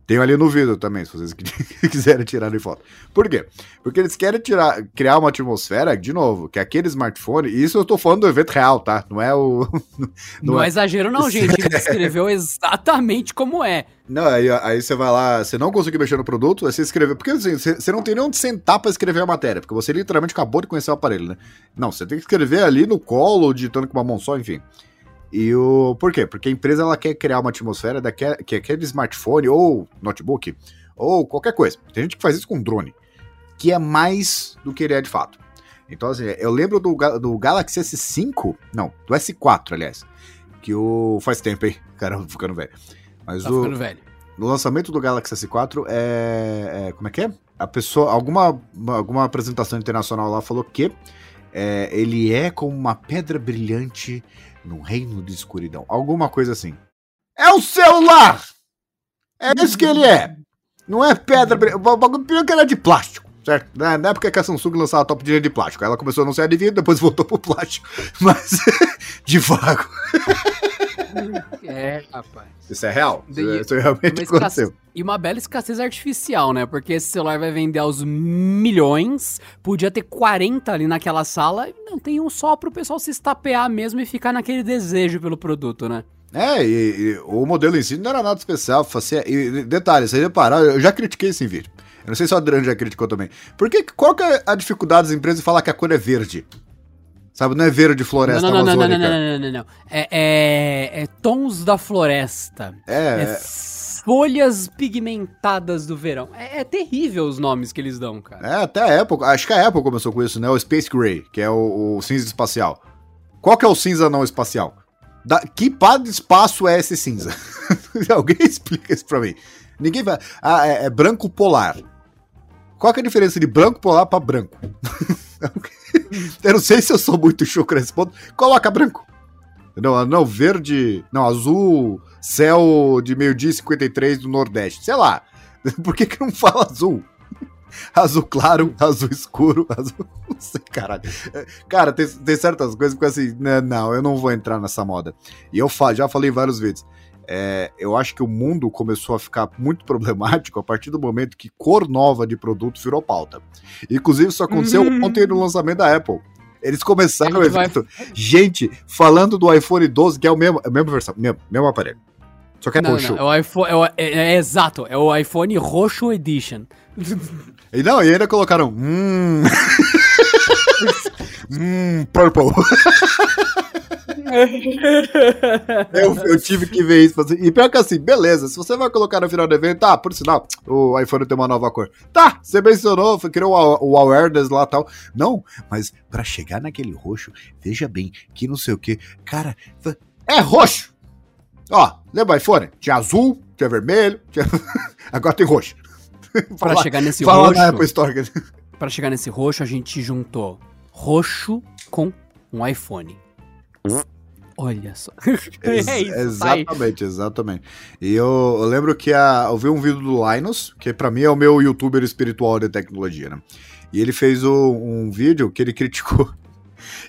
Tem ali no vídeo também, se vocês quiserem tirar em foto. Por quê? Porque eles querem tirar, criar uma atmosfera, de novo, que aquele smartphone, e isso eu tô falando do evento real, tá? Não é o. Não, não é... é exagero, não, gente. Ele descreveu exatamente como é. Não, aí, aí você vai lá, você não conseguiu mexer no produto, aí você escreveu. Porque assim, você, você não tem nem onde sentar pra escrever a matéria, porque você literalmente acabou de conhecer o aparelho, né? Não, você tem que escrever ali no colo, digitando com uma mão só, enfim. E o por quê? Porque a empresa ela quer criar uma atmosfera daquele, que aquele smartphone ou notebook ou qualquer coisa. Tem gente que faz isso com drone, que é mais do que ele é de fato. Então, assim, eu lembro do, do Galaxy S5, não, do S4, aliás, que o faz tempo aí, caramba, ficando velho. Mas tá o ficando velho. No lançamento do Galaxy S4 é, é, como é que é? A pessoa, alguma alguma apresentação internacional lá falou que é, ele é como uma pedra brilhante num reino de escuridão. Alguma coisa assim. É o celular! É isso que ele é! Não é pedra. O bagulho que era de plástico, certo? Na época que a Samsung lançava a top de de plástico. Ela começou a anunciar de vidro, depois voltou pro plástico. Mas. de vago. É, rapaz. Isso é real? Isso realmente aconteceu. E uma bela escassez artificial, né? Porque esse celular vai vender aos milhões, podia ter 40 ali naquela sala, não tem um só pro pessoal se estapear mesmo e ficar naquele desejo pelo produto, né? É, e, e o modelo em si não era nada especial. Assim, e detalhe, vocês repararam, eu já critiquei esse vídeo. Eu não sei se o Adriano já criticou também. Porque qual que é a dificuldade das empresas em falar que a cor é verde? Sabe, não é verde floresta não, não, não, não, não, não, não, não, não, É, é, é tons da floresta. É, é folhas pigmentadas do verão. É, é, terrível os nomes que eles dão, cara. É, até a Apple, acho que a Apple começou com isso, né? O Space Gray, que é o, o cinza espacial. Qual que é o cinza não espacial? Da, que pá de espaço é esse cinza? Alguém explica isso pra mim. Ninguém vai. Ah, é, é branco polar. Qual é a diferença de branco polar pra branco? eu não sei se eu sou muito chucro nesse ponto. Coloca branco. Não, não, verde. Não, azul, céu de meio-dia e 53 do Nordeste. Sei lá. Por que, que não fala azul? Azul claro, azul escuro, azul. Não sei, caralho. Cara, tem, tem certas coisas que assim, né, não, eu não vou entrar nessa moda. E eu já falei em vários vídeos. É, eu acho que o mundo começou a ficar muito problemático a partir do momento que cor nova de produto virou pauta. Inclusive, isso aconteceu Uhum. ontem no lançamento da Apple. Eles começaram o A gente vai- evento. Gente, falando do iPhone 12, que é o mesmo, a mesma versão, mesmo, mesmo aparelho. Só que é Não, roxo. não, é o iPhone. É, o- é- é exato, é o iPhone Roxo Edition. E não, e ainda colocaram. Hum. hum, purple. eu, eu tive que ver isso. assim, E pior que assim, beleza, se você vai colocar no final do evento, tá, por sinal, o iPhone tem uma nova cor. Tá, você mencionou, criou o, o awareness lá e tal. Não, mas pra chegar naquele roxo, veja bem, que não sei o que. Cara, é roxo. Ó, lembra o iPhone? Tinha azul, tinha vermelho, tinha... agora tem roxo. Fala- chegar nesse Fala roxo. na Apple Store. Pra chegar nesse roxo, a gente juntou roxo com um iPhone. Olha só. É isso, exatamente, exatamente. E eu, eu lembro que a, eu vi um vídeo do Linus, que pra mim é o meu youtuber espiritual de tecnologia, né? E ele fez o- um vídeo que ele criticou.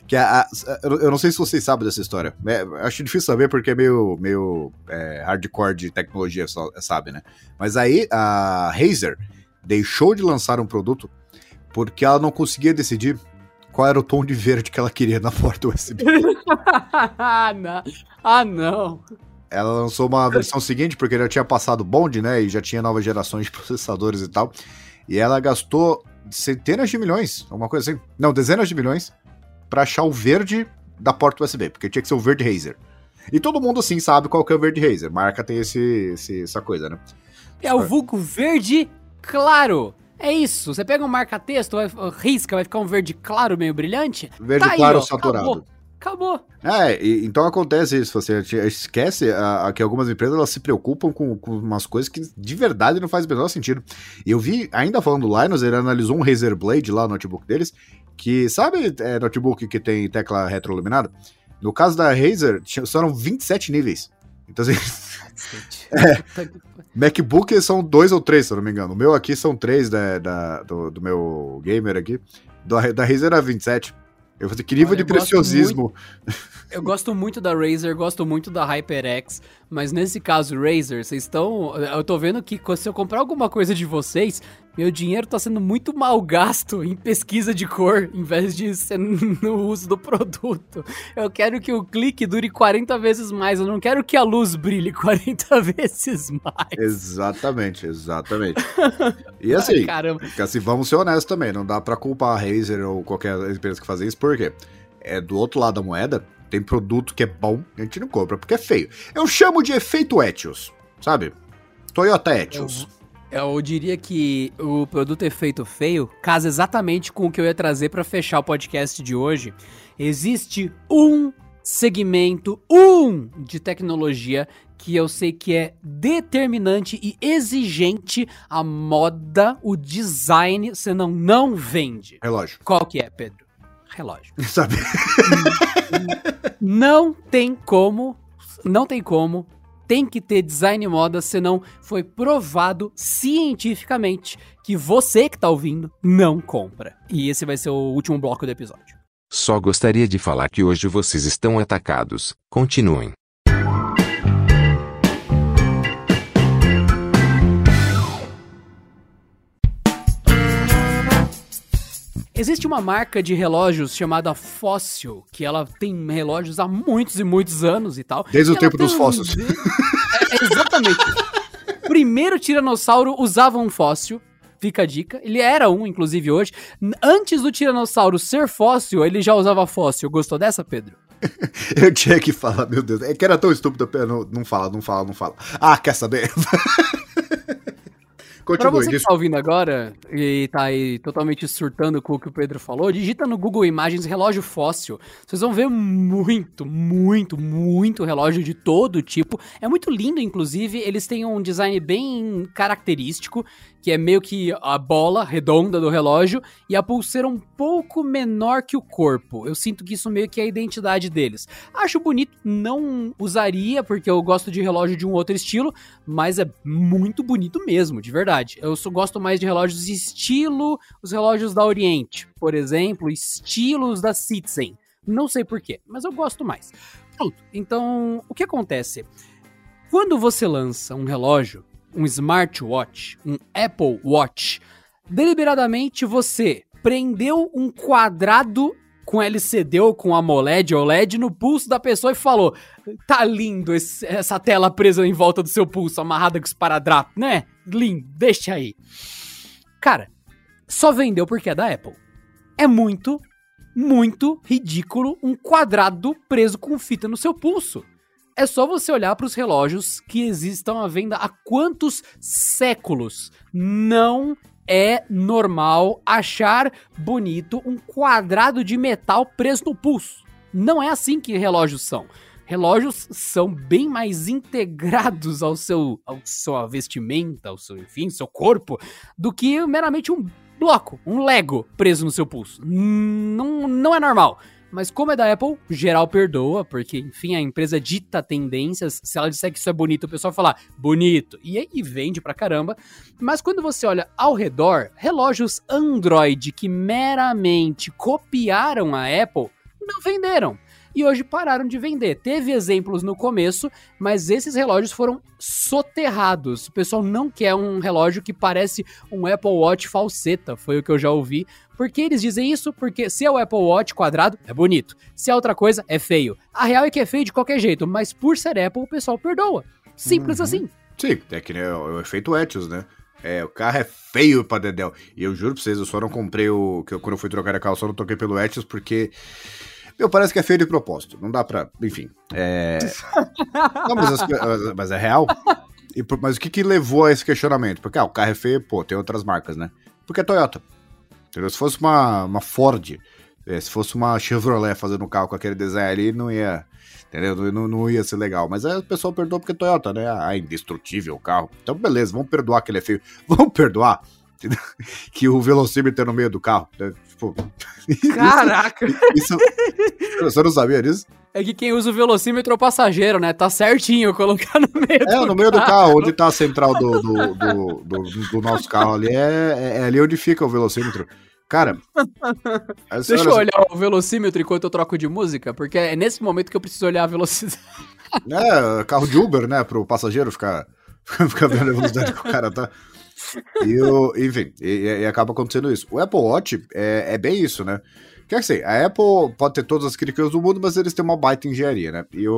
Que a, a- eu não sei se vocês sabem dessa história. É, acho difícil saber porque é meio, meio é, hardcore de tecnologia, sabe, né? Mas aí a Razer deixou de lançar um produto porque ela não conseguia decidir qual era o tom de verde que ela queria na porta USB. ah, não. Ah, não. Ela lançou uma versão seguinte, porque já tinha passado bonde, né? E já tinha novas gerações de processadores e tal. E ela gastou centenas de milhões, alguma coisa assim. Não, dezenas de milhões pra achar o verde da porta USB, porque tinha que ser o verde Razer. E todo mundo, assim, sabe qual que é o verde Razer. Marca tem esse, esse- essa coisa, né? É o vulgo verde claro. É isso. Você pega um marca-texto, vai- risca, vai ficar um verde claro, meio brilhante. Verde Tá aí, claro ó, saturado. Acabou. Acabou. É, e- então acontece isso, você esquece a, a que algumas empresas elas se preocupam com, com umas coisas que de verdade não faz o menor sentido. E eu vi, ainda falando do Linus, ele analisou um Razer Blade lá no notebook deles, que sabe é, notebook que tem tecla retroiluminada? No caso da Razer, tinha- são 27 níveis. Então, assim, É. MacBook são dois ou três, se eu não me engano. O meu aqui são três da, da- do, do meu gamer aqui. Da, da Razer era 27. Eu falei, que nível Olha, de preciosismo. Eu gosto muito da Razer, gosto muito da HyperX, mas nesse caso, Razer, vocês estão. Eu tô vendo que se eu comprar alguma coisa de vocês, meu dinheiro tá sendo muito mal gasto em pesquisa de cor, em vez de ser no uso do produto. Eu quero que o clique dure 40 vezes mais, eu não quero que a luz brilhe 40 vezes mais. Exatamente, exatamente. E assim, Caramba. que assim, vamos ser honestos também, não dá pra culpar a Razer ou qualquer empresa que fazer isso, por quê? É, do outro lado da moeda, tem produto que é bom, a gente não compra porque é feio. Eu chamo de efeito Etios, sabe? Toyota Etios. Eu diria que o produto efeito feio casa exatamente com o que eu ia trazer pra fechar o podcast de hoje. Existe um segmento, um de tecnologia que eu sei que é determinante e exigente a moda, o design, senão não vende. Relógio, Qual que é, Pedro? Relógio. sabe? Não tem como, não tem como, tem que ter design moda, senão foi provado cientificamente que você que tá ouvindo não compra. E esse vai ser o último bloco do episódio. Só gostaria de falar que hoje vocês estão atacados. Continuem. Existe uma marca de relógios chamada Fossil, que ela tem relógios há muitos e muitos anos e tal. Desde o E ela tempo dos fósseis. É, é exatamente. Primeiro tiranossauro usava um fóssil. Fica a dica. Ele era um, inclusive, hoje. Antes do tiranossauro ser fóssil, ele já usava fóssil. Gostou dessa, Pedro? Eu tinha que falar, meu Deus. É que era tão estúpido. Não, não fala, não fala, não fala. Ah, quer saber? Pra Continue. você que tá ouvindo agora e tá aí totalmente surtando com o que o Pedro falou, digita no Google Imagens relógio fóssil. Vocês vão ver muito, muito, muito relógio de todo tipo. É muito lindo, inclusive. Eles têm um design bem característico, que é meio que a bola redonda do relógio e a pulseira um pouco menor que o corpo. Eu sinto que isso meio que é a identidade deles. Acho bonito, não usaria, porque eu gosto de relógio de um outro estilo, mas é muito bonito mesmo, de verdade. Eu só gosto mais de relógios estilo os relógios da Oriente, por exemplo, estilos da Citizen. Não sei porquê, mas eu gosto mais. Pronto, então o que acontece? Quando você lança um relógio, um smartwatch, um Apple Watch, deliberadamente você prendeu um quadrado com LCD ou com AMOLED ou LED no pulso da pessoa e falou: Tá lindo esse- essa tela presa em volta do seu pulso, amarrada com esparadrapo, né? Lindo, deixa aí. Cara, só vendeu porque é da Apple. É muito, muito ridículo um quadrado preso com fita no seu pulso. É só você olhar para os relógios que existam à venda há quantos séculos. Não é normal achar bonito um quadrado de metal preso no pulso. Não é assim que relógios são. Relógios são bem mais integrados ao seu, ao sua vestimenta, ao seu, enfim, seu corpo, do que meramente um bloco, um Lego preso no seu pulso. Não, não é normal. Mas como é da Apple, geral perdoa, porque, enfim, a empresa dita tendências. Se ela disser que isso é bonito, o pessoal fala bonito. E aí vende pra caramba. Mas quando você olha ao redor, relógios Android que meramente copiaram a Apple não venderam. E hoje pararam de vender. Teve exemplos no começo, mas esses relógios foram soterrados. O pessoal não quer um relógio que parece um Apple Watch falseta, foi o que eu já ouvi. Por que eles dizem isso? Porque se é o Apple Watch quadrado, é bonito. Se é outra coisa, é feio. A real é que é feio de qualquer jeito, mas por ser Apple, o pessoal perdoa. Simples Uhum. assim. Sim, é que nem o, efeito Etios, né? É, o carro é feio pra Dedel. E eu juro pra vocês, eu só não comprei o. Que eu, quando eu fui trocar a carro, eu só não toquei pelo Etios porque. Meu, parece que é feio de propósito. Não dá pra. Enfim. É. não, mas, as- mas é real. E mas o que que levou a esse questionamento? Porque, ah, o carro é feio, pô, tem outras marcas, né? Porque é Toyota. Entendeu? Se fosse uma, uma Ford, eh, se fosse uma Chevrolet fazendo um carro com aquele design ali, não ia. Entendeu? Não, não- ia ser legal. Mas aí o pessoal perdoa porque é Toyota, né? Ah, indestrutível o carro. Então, beleza, vamos perdoar que ele é feio. Vamos perdoar que o velocímetro é no meio do carro. né? Tipo, Caraca! isso. Você não sabia disso? É que quem usa o velocímetro é o passageiro, né? Tá certinho colocar no meio É, no meio do carro, onde tá a central do, do, do, do- do nosso carro ali, é, é ali onde fica o velocímetro. Cara, Deixa eu olha olhar o velocímetro enquanto eu troco de música, porque é nesse momento que eu preciso olhar a velocidade. É, carro de Uber, né? Pro passageiro ficar, ficar vendo a velocidade que o cara tá. E o, enfim, e, e acaba acontecendo isso. O Apple Watch é, é bem isso, né? Quer dizer, a Apple pode ter todas as críticas do mundo, mas eles têm uma baita engenharia, né? E o,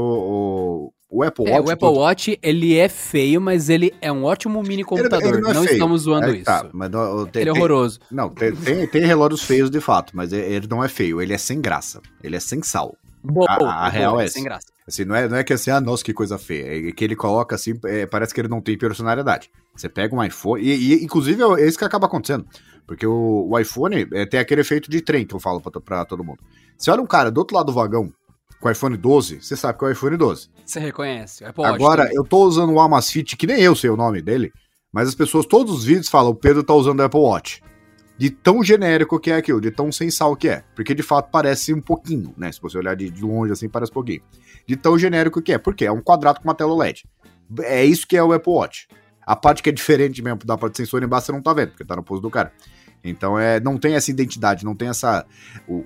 o, o Apple É, Watch. o Apple Watch, ele é feio, mas ele é um ótimo mini computador. ele não é não estamos zoando É, isso. Tá, mas não, tem, ele é tem- horroroso. Não, tem, tem, tem relógios feios de fato, mas ele não é feio, ele é sem graça. Ele é sem sal. Boa, a- boa, a real boa, é essa. Sem graça. Assim, não é, não é que assim, ah, nossa, que coisa feia. É que ele coloca assim, é, parece que ele não tem personalidade. Você pega um iPhone, e, e, inclusive é isso que acaba acontecendo. Porque o, o iPhone é, tem aquele efeito de trem que eu falo pra, pra todo mundo. Você olha um cara do outro lado do vagão com o iPhone 12, você sabe que é o iPhone 12. Você reconhece. Watch Agora, também. eu tô usando o Amazfit, que nem eu sei o nome dele, mas as pessoas, todos os vídeos falam, o Pedro tá usando o Apple Watch. De tão genérico que é aquilo, de tão sem sal que é. Porque de fato parece um pouquinho, né? Se você olhar de, de longe assim, parece um pouquinho. De tão genérico que é. Porque é um quadrado com uma tela OLED. É isso que é o Apple Watch. A parte que é diferente mesmo da parte de sensor embaixo você não tá vendo, porque tá no pulso do cara. Então é, não tem essa identidade, não tem essa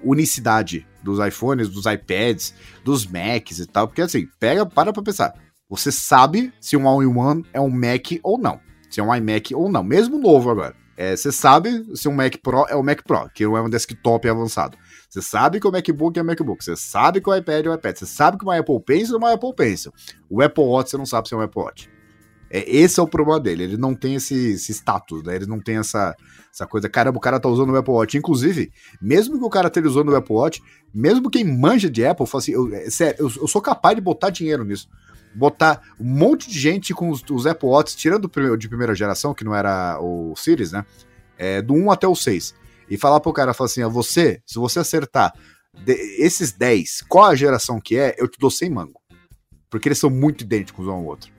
unicidade dos iPhones, dos iPads, dos Macs e tal. Porque assim, pega, para pra pensar. Você sabe se um All-in-One é um Mac ou não. Se é um iMac ou não. Mesmo novo agora. É, você sabe se um Mac Pro é um Mac Pro, que não é um desktop avançado. Você sabe que o MacBook é um MacBook. Você sabe que o iPad é um iPad. Você sabe que uma Apple Pencil é uma Apple Pencil. O Apple Watch você não sabe se é um Apple Watch. É, esse é o problema dele. Ele não tem esse, esse status, né? Ele não tem essa, essa coisa. Caramba, o cara tá usando o Apple Watch. Inclusive, mesmo que o cara esteja usando o Apple Watch, mesmo quem manja de Apple, fala assim, eu, é, sério, eu, eu sou capaz de botar dinheiro nisso. Botar um monte de gente com os, os Apple Watch, tirando o de primeira geração, que não era o Series, né? É, do 1 até o 6. E falar pro cara, falar assim, a você, se você acertar de, esses 10, qual a geração que é, eu te dou 100 mango. Porque eles são muito idênticos um ao outro.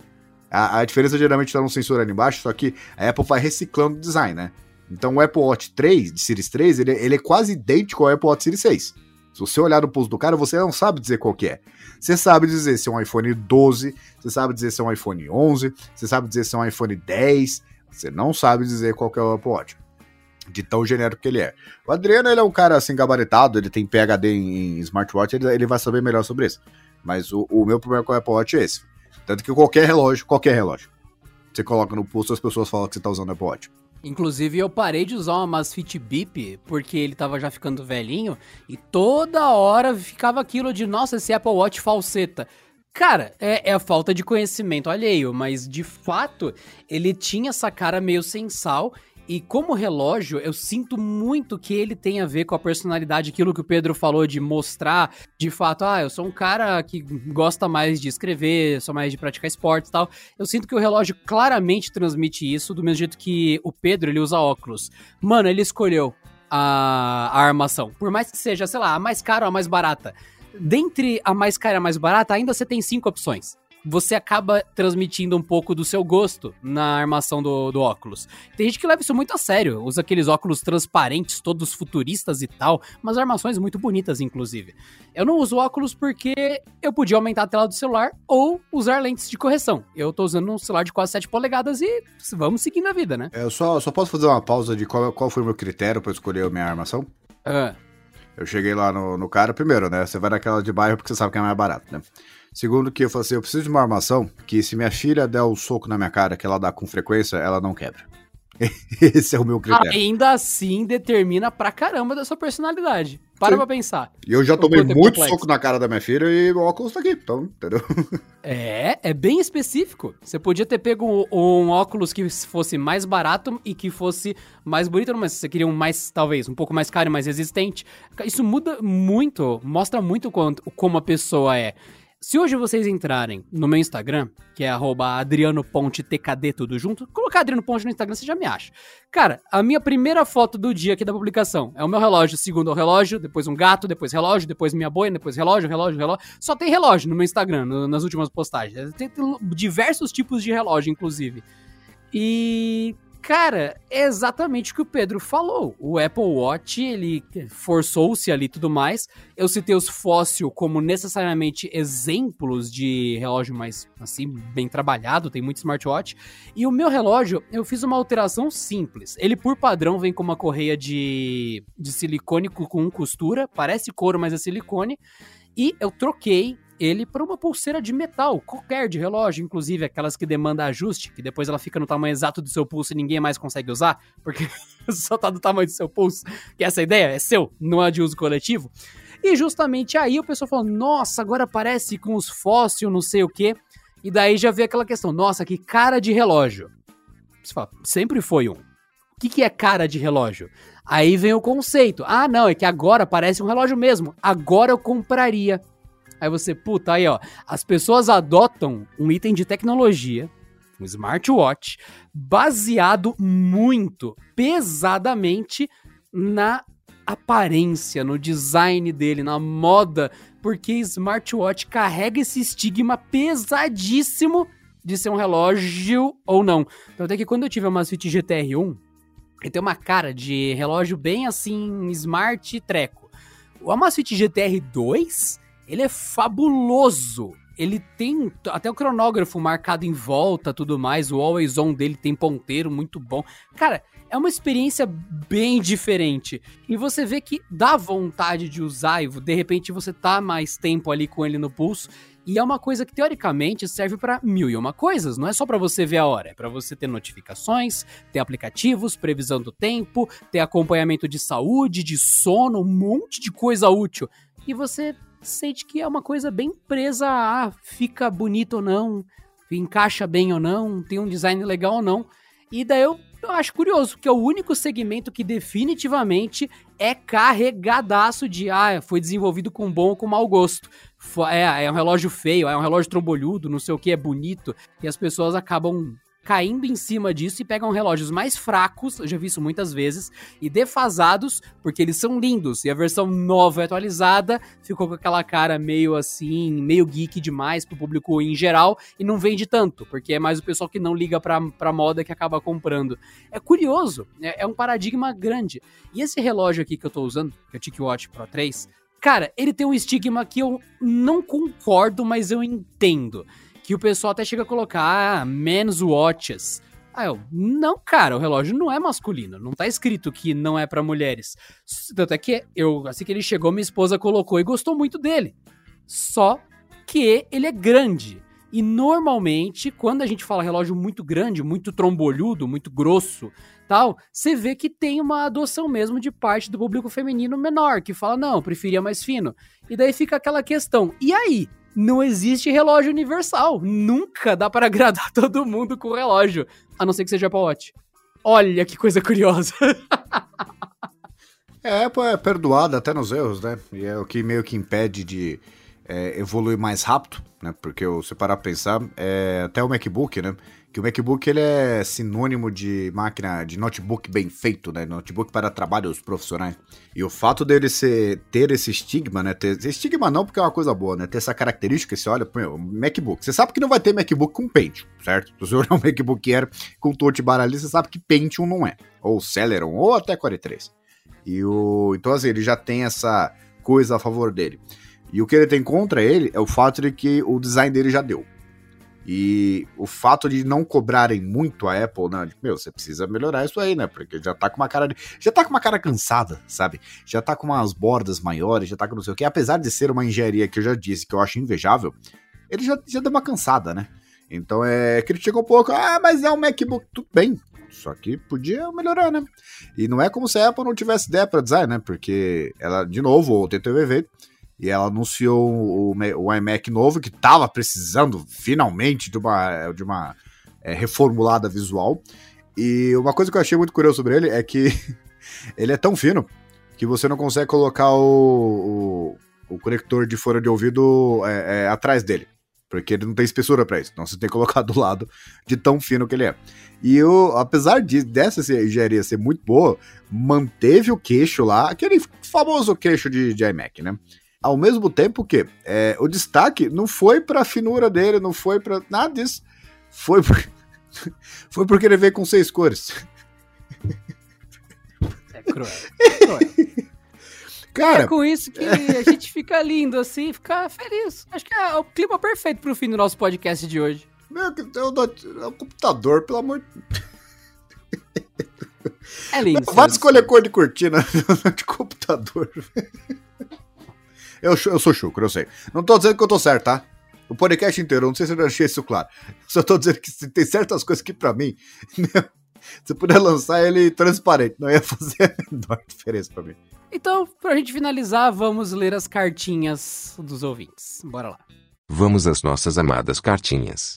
A, a diferença geralmente está no sensor ali embaixo, só que a Apple vai reciclando o design, né? Então o Apple Watch 3, de Series 3, ele, ele é quase idêntico ao Apple Watch Series 6. Se você olhar no pulso do cara, você não sabe dizer qual que é. Você sabe dizer se é um iPhone 12, você sabe dizer se é um iPhone 11, você sabe dizer se é um iPhone 10, você não sabe dizer qual que é o Apple Watch. De tão genérico que ele é. O Adriano, ele é um cara assim gabaritado, ele tem PHD em, em smartwatch, ele, ele vai saber melhor sobre isso. Mas o, o meu problema com o Apple Watch é esse. Tanto que qualquer relógio, qualquer relógio, você coloca no pulso, as pessoas falam que você tá usando Apple Watch. Inclusive, eu parei de usar uma Masfit Beep porque ele tava já ficando velhinho e toda hora ficava aquilo de, nossa, esse Apple Watch falseta. Cara, é, é, a falta de conhecimento alheio, mas de fato ele tinha essa cara meio sem sal e como relógio, eu sinto muito que ele tem a ver com a personalidade, aquilo que o Pedro falou de mostrar, de fato, ah, eu sou um cara que gosta mais de escrever, sou mais de praticar esportes e tal. Eu sinto que o relógio claramente transmite isso, do mesmo jeito que o Pedro, ele usa óculos. Mano, ele escolheu a, a armação. Por mais que seja, sei lá, a mais cara ou a mais barata. Dentre a mais cara e a mais barata, ainda você tem cinco opções você acaba transmitindo um pouco do seu gosto na armação do, do óculos. Tem gente que leva isso muito a sério, usa aqueles óculos transparentes, todos futuristas e tal, mas armações muito bonitas, inclusive. Eu não uso óculos porque eu podia aumentar a tela do celular ou usar lentes de correção. Eu tô usando um celular de quase 7 polegadas e vamos seguindo a vida, né? É, eu só, só posso fazer uma pausa de qual, qual foi o meu critério para escolher a minha armação? Ah. Eu cheguei lá no, no cara, primeiro, né? Você vai naquela de bairro porque você sabe que é mais barato, né? Segundo que eu falei assim, eu preciso de uma armação que se minha filha der o um soco na minha cara, que ela dá com frequência, ela não quebra. Esse é o meu critério. Ainda assim, determina pra caramba da sua personalidade. Para Sim. pra pensar. E eu já tomei muito complexo. soco na cara da minha filha e o óculos tá aqui, então, entendeu? É, é bem específico. Você podia ter pego um, óculos que fosse mais barato e que fosse mais bonito, mas você queria um mais, talvez, um pouco mais caro e mais resistente. Isso muda muito, mostra muito quanto, como a pessoa é. Se hoje vocês entrarem no meu Instagram, que é adrianopontetkd tudo junto, colocar Adriano Ponte no Instagram, você já me acha. Cara, a minha primeira foto do dia aqui da publicação é o meu relógio, segundo é o relógio, depois um gato, depois relógio, depois minha boina, depois relógio, relógio, relógio. Só tem relógio no meu Instagram, no, nas últimas postagens. Tem diversos tipos de relógio, inclusive. E Cara, é exatamente o que o Pedro falou. O Apple Watch, ele forçou-se ali e tudo mais. Eu citei os fóssil como necessariamente exemplos de relógio mais, assim, bem trabalhado, tem muito smartwatch. E o meu relógio, eu fiz uma alteração simples. Ele, por padrão, vem com uma correia de, de silicone com costura, parece couro, mas é silicone. E eu troquei ele para uma pulseira de metal, qualquer de relógio, inclusive aquelas que demanda ajuste, que depois ela fica no tamanho exato do seu pulso e ninguém mais consegue usar, porque só tá do tamanho do seu pulso. Que essa ideia é seu, não é de uso coletivo. E justamente aí o pessoal falou: "Nossa, agora parece com os fósseis, não sei o quê". E daí já veio aquela questão: "Nossa, que cara de relógio". Você fala: "Sempre foi um". O que, que é cara de relógio? Aí vem o conceito. Ah, não, é que agora parece um relógio mesmo. Agora eu compraria. Aí você, puta, aí ó, as pessoas adotam um item de tecnologia, um smartwatch, baseado muito, pesadamente na aparência, no design dele, na moda, porque smartwatch carrega esse estigma pesadíssimo de ser um relógio ou não. Então até que quando eu tive a Masfit GTR1, ele tem uma cara de relógio bem assim, smart treco. O Amazfit GTR 2 ele é fabuloso. Ele tem até o cronógrafo marcado em volta, tudo mais. O always on dele tem ponteiro muito bom. Cara, é uma experiência bem diferente. E você vê que dá vontade de usar e de repente você tá mais tempo ali com ele no pulso. E é uma coisa que teoricamente serve para mil e uma coisas. Não é só para você ver a hora, é para você ter notificações, ter aplicativos, previsão do tempo, ter acompanhamento de saúde, de sono, um monte de coisa útil. E você sente que é uma coisa bem presa a fica bonito ou não, encaixa bem ou não, tem um design legal ou não. E daí eu acho curioso, que é o único segmento que definitivamente é carregadaço de ah, foi desenvolvido com bom ou com mau gosto. É, é um relógio feio, é um relógio trombolhudo, não sei o que, é bonito. E as pessoas acabam caindo em cima disso e pegam relógios mais fracos, eu já vi isso muitas vezes, e defasados, porque eles são lindos. E a versão nova e atualizada ficou com aquela cara meio assim, meio geek demais pro público em geral, e não vende tanto, porque é mais o pessoal que não liga pra, pra moda que acaba comprando. É curioso, é, é um paradigma grande. E esse relógio aqui que eu tô usando, que é o TicWatch Pro 3, cara, ele tem um estigma que eu não concordo, mas eu entendo. Que o pessoal até chega a colocar, ah, men's watches. Ah, eu, não, cara, o relógio não é masculino. Não tá escrito que não é pra mulheres. Tanto é que eu, assim que ele chegou, minha esposa colocou e gostou muito dele. Só que ele é grande. E normalmente, quando a gente fala relógio muito grande, muito trombolhudo, muito grosso, tal, você vê que tem uma adoção mesmo de parte do público feminino menor, que fala, não, preferia mais fino. E daí fica aquela questão, e aí? Não existe relógio universal. Nunca dá para agradar todo mundo com relógio, a não ser que seja Apple Watch. Olha que coisa curiosa. É, é perdoada até nos erros, né? E é o que meio que impede de é, evoluir mais rápido, né? Porque se parar pra pensar, é, até o MacBook, né? Que o MacBook ele é sinônimo de máquina, de notebook bem feito, né? Notebook para trabalhos profissionais. E o fato dele ser, ter esse estigma, né? Ter, estigma não, porque é uma coisa boa, né? Ter essa característica, você olha, MacBook. Você sabe que não vai ter MacBook com Pentium, certo? Se você olhar um MacBook Air com touch bar ali, você sabe que Pentium não é. Ou Celeron, ou até Core 3. E o. Então, assim, ele já tem essa coisa a favor dele. E o que ele tem contra ele é o fato de que o design dele já deu. E o fato de não cobrarem muito a Apple, né? Tipo, meu, você precisa melhorar isso aí, né? Porque já tá com uma cara de, já tá com uma cara cansada, sabe? Já tá com umas bordas maiores, já tá com não sei o que. Apesar de ser uma engenharia que eu já disse que eu acho invejável, ele já, já deu uma cansada, né? Então é. Critica um pouco, ah, mas é um MacBook, tudo bem. Só que podia melhorar, né? E não é como se a Apple não tivesse ideia para design, né? Porque ela, de novo, ontem teve evento e ela anunciou o, o iMac novo que tava precisando finalmente de uma, de uma é, reformulada visual. E uma coisa que eu achei muito curioso sobre ele é que ele é tão fino que você não consegue colocar o, o, o conector de fone de ouvido é, é, atrás dele. Porque ele não tem espessura para isso. Então você tem que colocar do lado de tão fino que ele é. E eu, apesar de, dessa engenharia ser muito boa, manteve o queixo lá, aquele famoso queixo de, de iMac, né? Ao mesmo tempo que é, o destaque não foi pra finura dele, não foi pra nada disso. Foi, por... foi porque ele veio com seis cores. É cruel. É cruel. Cara, é com isso que a gente fica lindo assim, fica feliz. Acho que é o clima perfeito pro fim do nosso podcast de hoje. meu, é o, é o computador, pelo amor de É lindo. Vai escolher cor de cortina de computador. Eu, eu sou chucro, eu sei. Não tô dizendo que eu tô certo, tá? O podcast inteiro, não sei se eu deixei isso claro. Só tô dizendo que tem certas coisas que pra mim, se puder lançar ele transparente, não ia fazer a menor diferença pra mim. Então, pra gente finalizar, vamos ler as cartinhas dos ouvintes. Bora lá. Vamos às nossas amadas cartinhas.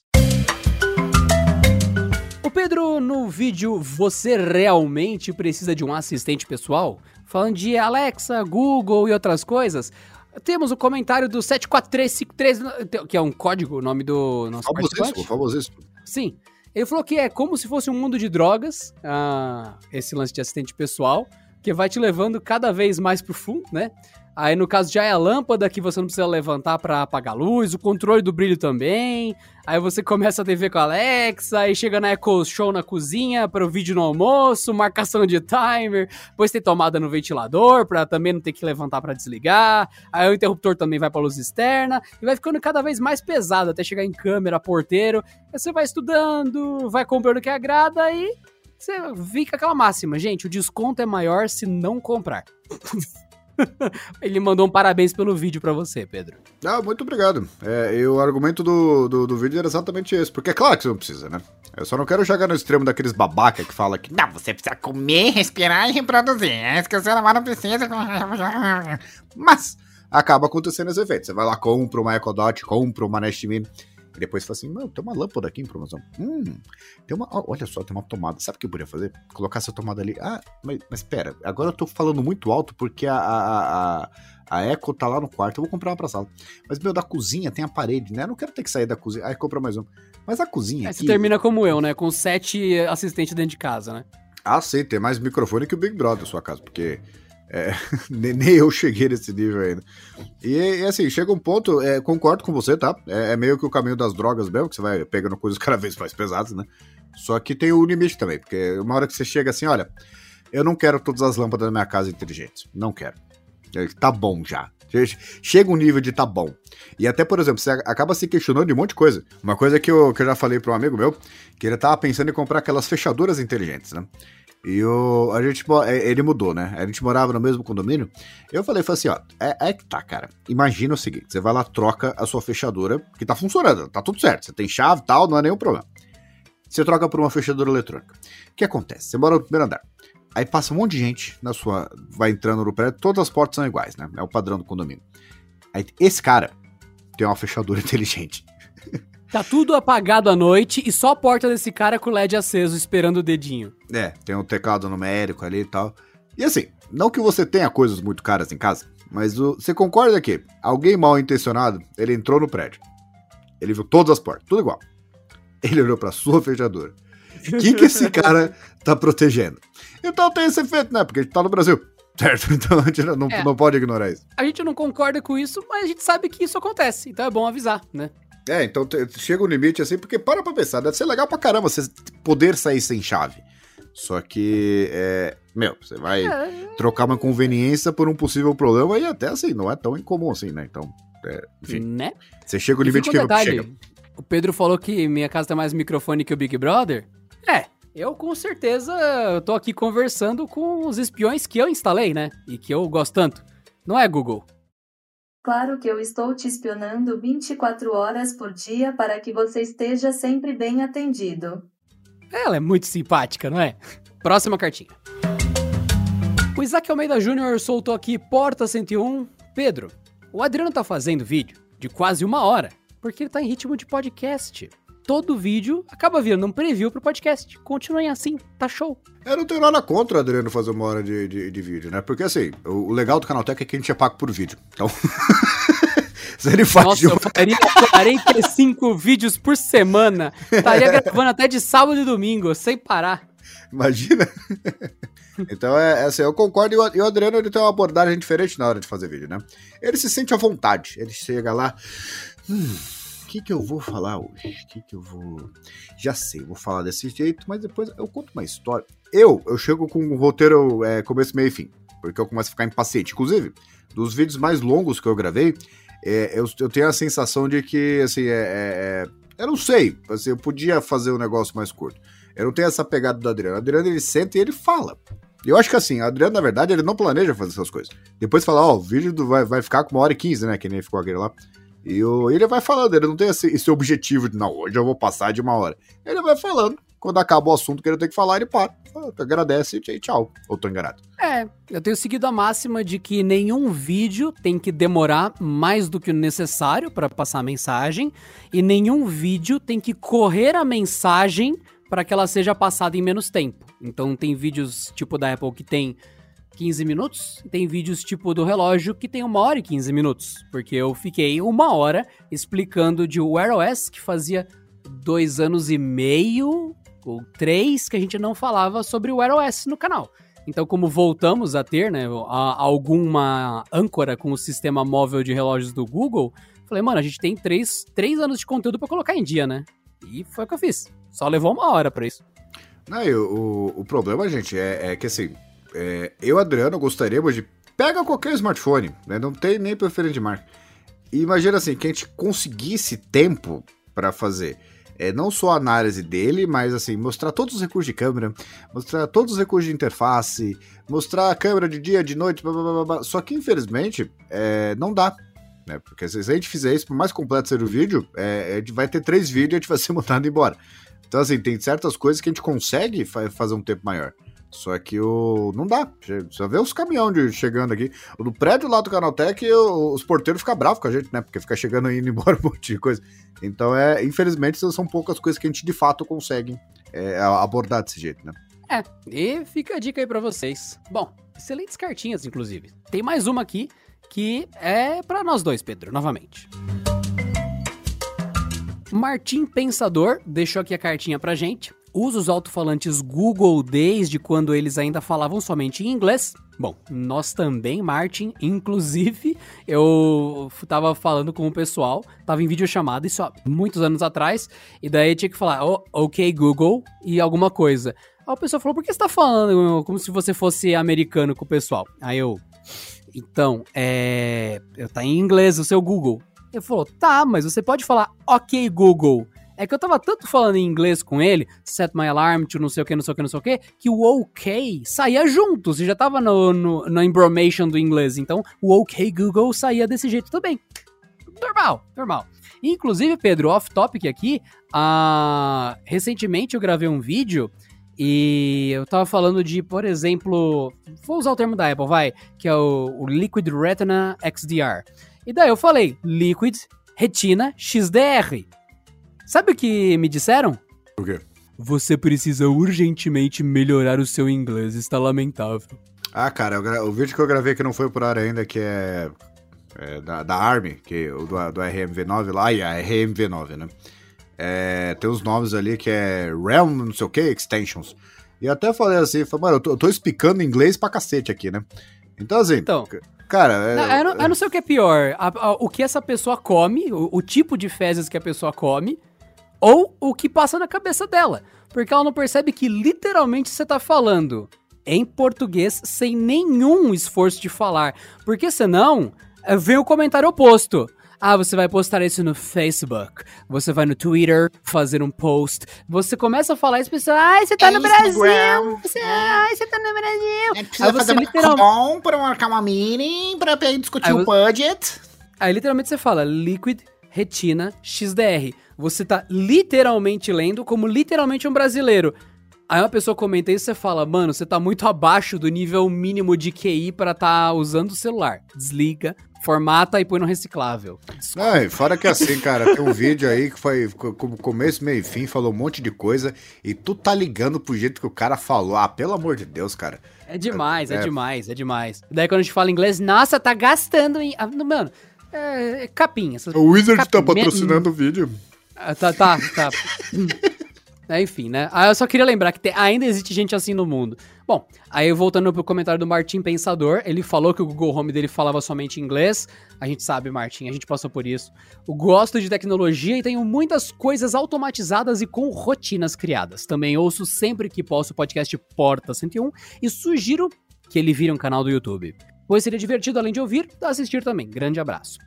O Pedro, no vídeo Você Realmente Precisa de um Assistente Pessoal? Falando de Alexa, Google e outras coisas, temos o comentário do 74353, que é um código, o nome do nosso Famosíssimo, famosíssimo. Sim. Ele falou que é como se fosse um mundo de drogas, ah, esse lance de assistente pessoal, que vai te levando cada vez mais pro fundo, né? Aí no caso já é a lâmpada que você não precisa levantar pra apagar a luz, o controle do brilho também. Aí você começa a TV com a Alexa, aí chega na Echo Show na cozinha para o vídeo no almoço, marcação de timer, depois tem tomada no ventilador pra também não ter que levantar pra desligar. Aí o interruptor também vai pra luz externa e vai ficando cada vez mais pesado até chegar em câmera, porteiro. Aí você vai estudando, vai comprando o que agrada e você fica aquela máxima, gente, o desconto é maior se não comprar. Ele mandou um parabéns pelo vídeo pra você, Pedro. Ah, muito obrigado. É, e o argumento do, do, do vídeo era exatamente esse. Porque é claro que você não precisa, né? Eu só não quero chegar no extremo daqueles babaca que fala que Não, você precisa comer, respirar e reproduzir. É isso que o ser humano precisa. Mas acaba acontecendo esse efeito. Você vai lá, compra uma Echo Dot, compra uma Nest. Depois fala assim, mano, tem uma lâmpada aqui em promoção. Hum, tem uma. Olha só, tem uma tomada. Sabe o que eu poderia fazer? Colocar essa tomada ali. Ah, mas, mas pera, agora eu tô falando muito alto porque a, a, a, a Echo tá lá no quarto. Eu vou comprar uma pra sala. Mas, meu, da cozinha tem a parede, né? Eu não quero ter que sair da cozinha. Aí compra mais um. Mas a cozinha. Aí você termina como eu, né? Com sete assistentes dentro de casa, né? Ah, sim, tem mais microfone que o Big Brother na sua casa, porque é, nem eu cheguei nesse nível ainda. E, e, assim, chega um ponto, é, concordo com você, tá? É, é meio que o caminho das drogas mesmo, que você vai pegando coisas cada vez mais pesadas, né? Só que tem o limite também, porque uma hora que você chega assim, olha, eu não quero todas as lâmpadas da minha casa inteligentes. Não quero. É, Tá bom já. Chega um nível de tá bom. E até, por exemplo, você acaba se questionando de um monte de coisa. Uma coisa que eu, que eu já falei para um amigo meu, que ele tava pensando em comprar aquelas fechaduras inteligentes, né? E o, a gente, é, ele mudou, né? A gente morava no mesmo condomínio. Eu falei, falei assim, ó, é, é que tá, cara. Imagina o seguinte, você vai lá, troca a sua fechadura, que tá funcionando, tá tudo certo. Você tem chave e tal, não é nenhum problema. Você troca por uma fechadura eletrônica. O que acontece? Você mora no primeiro andar. Aí passa um monte de gente na sua. Vai entrando no prédio, todas as portas são iguais, né? É o padrão do condomínio. Aí esse cara tem uma fechadura inteligente. Tá tudo apagado à noite e só a porta desse cara com o LED aceso esperando o dedinho. É, tem um teclado numérico ali e tal. E assim, não que você tenha coisas muito caras em casa, mas o- você concorda que alguém mal intencionado, ele entrou no prédio. Ele viu todas as portas, tudo igual. Ele olhou pra sua fechadura. Quem que esse cara tá protegendo? Então tem esse efeito, né? Porque a gente tá no Brasil. Certo? Então a gente não, É. não pode ignorar isso. A gente não concorda com isso, mas a gente sabe que isso acontece. Então é bom avisar, né? É, então chega um limite assim, porque para pra pensar, deve ser legal pra caramba você poder sair sem chave. Só que, é, meu, você vai trocar uma conveniência por um possível problema e até assim, não é tão incomum assim, né? Então, é, enfim, Né? você chega o limite que detalhe, chega. O Pedro falou que minha casa tem mais microfone que o Big Brother. É, eu com certeza eu tô aqui conversando com os espiões que eu instalei, né? E que eu gosto tanto. Não é, Google? Claro que eu estou te espionando 24 horas por dia para que você esteja sempre bem atendido. Ela é muito simpática, não é? Próxima cartinha. O Isaac Almeida Júnior soltou aqui Porta 101. Pedro, o Adriano tá fazendo vídeo de quase uma hora, porque ele tá em ritmo de podcast. Todo vídeo acaba virando um preview pro podcast. Continuem assim, tá show. Eu não tenho nada contra o Adriano fazer uma hora de, de, de vídeo, né? Porque assim, o, o legal do Canaltech é que a gente é pago por vídeo. Então, se ele faz Nossa, de um- eu faria 45 vídeos por semana. Estaria gravando até de sábado e domingo, sem parar. Imagina. então, é, é assim, eu concordo. E o, Adriano ele tem uma abordagem diferente na hora de fazer vídeo, né? Ele se sente à vontade. Ele chega lá. Hum, que, que eu vou falar hoje? O que, que eu vou. Já sei, vou falar desse jeito, mas depois eu conto uma história. Eu, eu chego com um roteiro é, começo, meio e fim. Porque eu começo a ficar impaciente. Inclusive, dos vídeos mais longos que eu gravei, é, eu, eu tenho a sensação de que, assim, é, é- é- eu não sei. Assim, eu podia fazer um negócio mais curto. Eu não tenho essa pegada do Adriano. O Adriano, ele senta e ele fala. Eu acho que assim, o Adriano, na verdade, ele não planeja fazer essas coisas. Depois fala, ó, o vídeo do- vai, vai ficar com uma hora e quinze, né? Que nem ficou aquele lá. E o, ele vai falando, ele não tem esse, esse objetivo de, não, hoje eu vou passar de uma hora. Ele vai falando. Quando acaba o assunto que ele tem que falar, ele para. Fala, Agradece e tchau. Ou tô enganado. É, eu tenho seguido a máxima de que nenhum vídeo tem que demorar mais do que o necessário para passar a mensagem e nenhum vídeo tem que correr a mensagem para que ela seja passada em menos tempo. Então tem vídeos tipo da Apple que tem 15 minutos, tem vídeos tipo do relógio que tem uma hora e 15 minutos, porque eu fiquei uma hora explicando de Wear OS que fazia dois anos e meio ou três que a gente não falava sobre o Wear OS no canal. Então, como voltamos a ter, né, a- alguma âncora com o sistema móvel de relógios do Google, falei, mano, a gente tem três, três anos de conteúdo pra colocar em dia, né? E foi o que eu fiz. Só levou uma hora pra isso. Não, o, o, o problema, gente, é, é que assim, é, eu, Adriano, gostaríamos de. Pega qualquer smartphone, né? Não tem nem preferência de marca. Imagina assim, que a gente conseguisse tempo pra fazer. É, não só a análise dele, mas assim, mostrar todos os recursos de câmera, mostrar todos os recursos de interface, mostrar a câmera de dia, de noite, blá, blá, blá, blá. Só que infelizmente é, não dá. Né? Porque se a gente fizer isso, por mais completo ser o vídeo, é, a gente vai ter três vídeos e a gente vai ser mandado embora. Então, assim, tem certas coisas que a gente consegue fa- fazer um tempo maior. Só que o. Não dá. Você vê os caminhões chegando aqui. O do prédio lá do Canaltech, os porteiros ficam bravos com a gente, né? Porque fica chegando e indo embora um monte de coisa. Então, é, infelizmente, são poucas coisas que a gente de fato consegue é, abordar desse jeito, né? É, e fica a dica aí pra vocês. Bom, excelentes cartinhas, inclusive. Tem mais uma aqui que é para nós dois, Pedro, novamente. Martim Pensador deixou aqui a cartinha pra gente. Usa os alto-falantes Google desde quando eles ainda falavam somente em inglês. Bom, nós também, Martin. Inclusive, eu tava falando com o pessoal, tava em videochamada, isso há muitos anos atrás, e daí tinha que falar, oh, ok, Google, e alguma coisa. Aí o pessoal falou, por que você tá falando como se você fosse americano com o pessoal? Aí eu, então, é. Tá em inglês o seu Google. Ele falou, tá, mas você pode falar ok, Google. É que eu tava tanto falando em inglês com ele, set my alarm to não sei o que, não sei o que, não sei o que, que o ok saía junto. Você já tava no, no, no embromation do inglês. Então, o ok Google saía desse jeito também. Normal, normal. Inclusive, Pedro, off-topic aqui, uh, recentemente eu gravei um vídeo e eu tava falando de, por exemplo, vou usar o termo da Apple, vai, que é o, o Liquid Retina XDR. E daí eu falei, Liquid Retina XDR. Sabe o que me disseram? O quê? Você precisa urgentemente melhorar o seu inglês, está lamentável. Ah, cara, o vídeo que eu gravei que não foi por ar ainda, que é, é da, da Army, que, o do, do RMV9 lá, e a RMV9, né? É, tem os nomes ali que é Realm, não sei o que, Extensions. E até falei assim, falei, mano, eu tô, eu tô explicando inglês pra cacete aqui, né? Então, assim, então, cara... É, não, eu, não, eu, não, sei o que é pior, a, a, o que essa pessoa come, o, o tipo de fezes que a pessoa come, ou o que passa na cabeça dela. Porque ela não percebe que literalmente você tá falando em português sem nenhum esforço de falar. Porque senão eh, vem o comentário oposto. Ah, você vai postar isso no Facebook. Você vai no Twitter fazer um post. Você começa a falar isso, pessoal. Ai, você tá é no Brasil. Você, ai, você tá no Brasil. É, precisa aí fazer uma literal... para marcar uma meeting, pra discutir aí, o budget. Aí literalmente você fala Liquid Retina XDR. Você tá literalmente lendo como literalmente um brasileiro. Aí uma pessoa comenta isso e você fala, mano, você tá muito abaixo do nível mínimo de QI para tá usando o celular. Desliga, formata e põe no reciclável. Não, e fora que assim, cara, tem um vídeo aí que foi como começo, meio e fim, falou um monte de coisa e tu tá ligando pro jeito que o cara falou. Ah, pelo amor de Deus, cara. É demais, é, é demais, é demais. Daí quando a gente fala inglês, nossa, tá gastando em. Ah, mano, é, é capinha. O Wizard capinha. tá patrocinando o vídeo. Ah, tá, tá, tá. é, enfim, né? Ah, eu só queria lembrar que tem, ainda existe gente assim no mundo. Bom, aí voltando pro comentário do Martim Pensador, ele falou que o Google Home dele falava somente inglês. A gente sabe, Martim, a gente passou por isso. Eu gosto de tecnologia e tenho muitas coisas automatizadas e com rotinas criadas. Também ouço sempre que posso o podcast Porta 101 e sugiro que ele vire um canal do YouTube. Pois seria divertido, além de ouvir, assistir também. Grande abraço.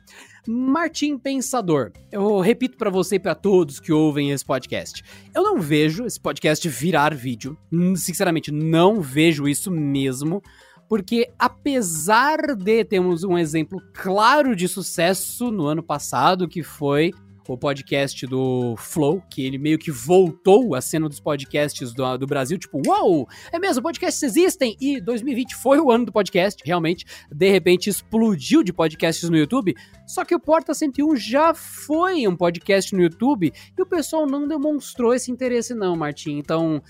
Martim Pensador, eu repito para você e para todos que ouvem esse podcast. Eu não vejo esse podcast virar vídeo. Sinceramente, não vejo isso mesmo. Porque apesar de termos um exemplo claro de sucesso no ano passado, que foi o podcast do Flow, que ele meio que voltou à cena dos podcasts do, do Brasil, tipo, uau, wow, é mesmo, podcasts existem, e 2020 foi o ano do podcast, realmente, de repente explodiu de podcasts no YouTube, só que o Porta 101 já foi um podcast no YouTube, e o pessoal não demonstrou esse interesse não, Martim, então,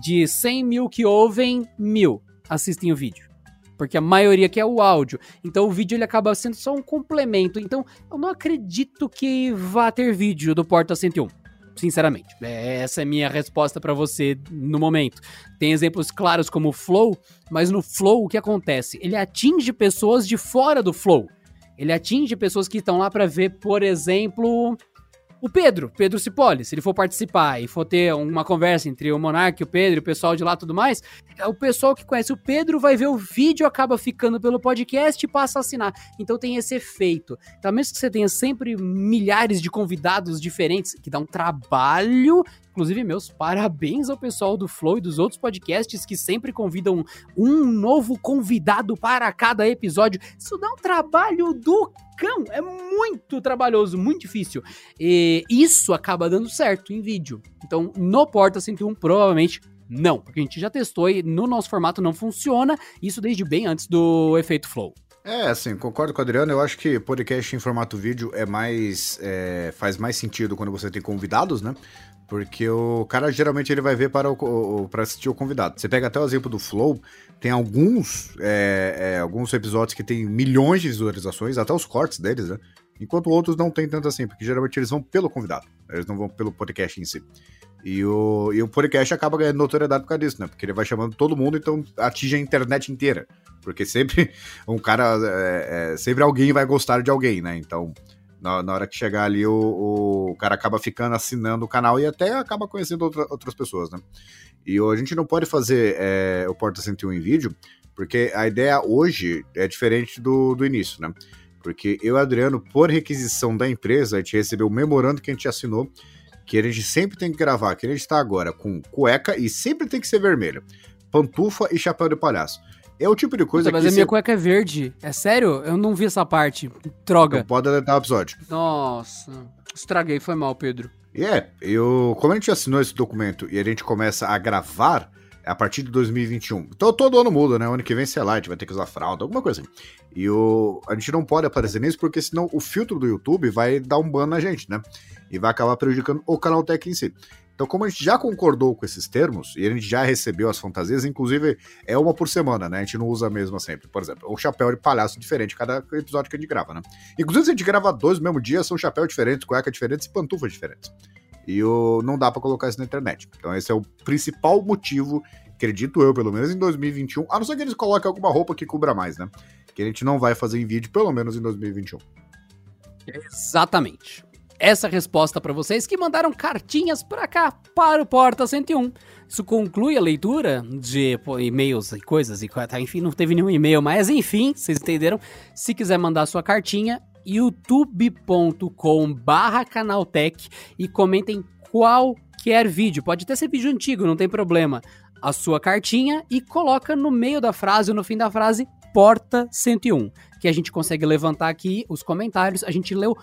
de 100 mil que ouvem, mil assistem o vídeo porque a maioria aqui é o áudio. Então o vídeo ele acaba sendo só um complemento. Então eu não acredito que vá ter vídeo do Porta 101. Sinceramente, é, essa é minha resposta para você no momento. Tem exemplos claros como o Flow, mas no Flow o que acontece? Ele atinge pessoas de fora do Flow. Ele atinge pessoas que estão lá para ver, por exemplo, o Pedro, Pedro Cipolle, se ele for participar e for ter uma conversa entre o Monark, o Pedro, o pessoal de lá e tudo mais, é o pessoal que conhece o Pedro vai ver o vídeo, acaba ficando pelo podcast e passa a assinar. Então tem esse efeito. Então, mesmo que você tenha sempre milhares de convidados diferentes, que dá um trabalho Inclusive, meus parabéns ao pessoal do Flow e dos outros podcasts que sempre convidam um novo convidado para cada episódio. Isso dá um trabalho do cão. É muito trabalhoso, muito difícil. E isso acaba dando certo em vídeo. Então, no Porta 101, provavelmente Não, porque a gente já testou e no nosso formato não funciona, isso desde bem antes do efeito flow. É, assim, concordo com o Adriano. Eu acho que podcast em formato vídeo é mais. é, faz mais sentido quando você tem convidados, né? Porque o cara geralmente ele vai ver para, o, assistir o convidado. Você pega até o exemplo do Flow, tem alguns, é, é, alguns episódios que tem milhões de visualizações, até os cortes deles, né? Enquanto outros não tem tanto assim, porque geralmente eles vão pelo convidado, eles não vão pelo podcast em si. E o, e o podcast acaba ganhando notoriedade por causa disso, né? Porque ele vai chamando todo mundo, então atinge a internet inteira. Porque sempre um cara. É, é, sempre alguém vai gostar de alguém, né? Então, na, na hora que chegar ali, o, o, cara acaba ficando assinando o canal e até acaba conhecendo outra, outras pessoas, né? E a gente não pode fazer é, o Porta 101 em vídeo, porque a ideia hoje é diferente do, do início, né? Porque eu e Adriano, por requisição da empresa, a gente recebeu o memorando que a gente assinou que a gente sempre tem que gravar, que a gente tá agora com cueca e sempre tem que ser vermelho, pantufa e chapéu de palhaço. É o tipo de coisa Puta, mas que. a minha cê- cueca é verde. É sério? Eu não vi essa parte. Droga. Não pode deletar o episódio. Nossa. Estraguei, foi mal, Pedro. É, eu, como a gente assinou esse documento e a gente começa a gravar a partir de 2021. Então todo ano muda, né? O ano que vem, sei lá, a gente vai ter que usar fralda, alguma coisa assim. E o, a gente não pode aparecer nisso porque senão o filtro do YouTube vai dar um ban na gente, né? E vai acabar prejudicando o canal Tech em si. Então, como a gente já concordou com esses termos e a gente já recebeu as fantasias, inclusive é uma por semana, né? A gente não usa a mesma sempre. Por exemplo, um chapéu de palhaço diferente cada episódio que a gente grava, né? Inclusive, se a gente grava dois no mesmo dia, são chapéus diferentes, cueca diferentes e pantufas diferentes. E o, não dá pra colocar isso na internet. Então, esse é o principal motivo, acredito eu, pelo menos em 2021, a não ser que eles coloquem alguma roupa que cubra mais, né? Que a gente não vai fazer em vídeo, pelo menos em 2021. Exatamente. Essa resposta para vocês que mandaram cartinhas para cá, para o Porta 101. Isso conclui a leitura de pô, e-mails e coisas e coisa, enfim, não teve nenhum e-mail, mas enfim, vocês entenderam. Se quiser mandar sua cartinha, youtube.com barra canaltech e comentem qualquer vídeo. Pode até ser vídeo antigo, não tem problema. A sua cartinha e coloca no meio da frase ou no fim da frase Porta 101, que a gente consegue levantar aqui os comentários. A gente leu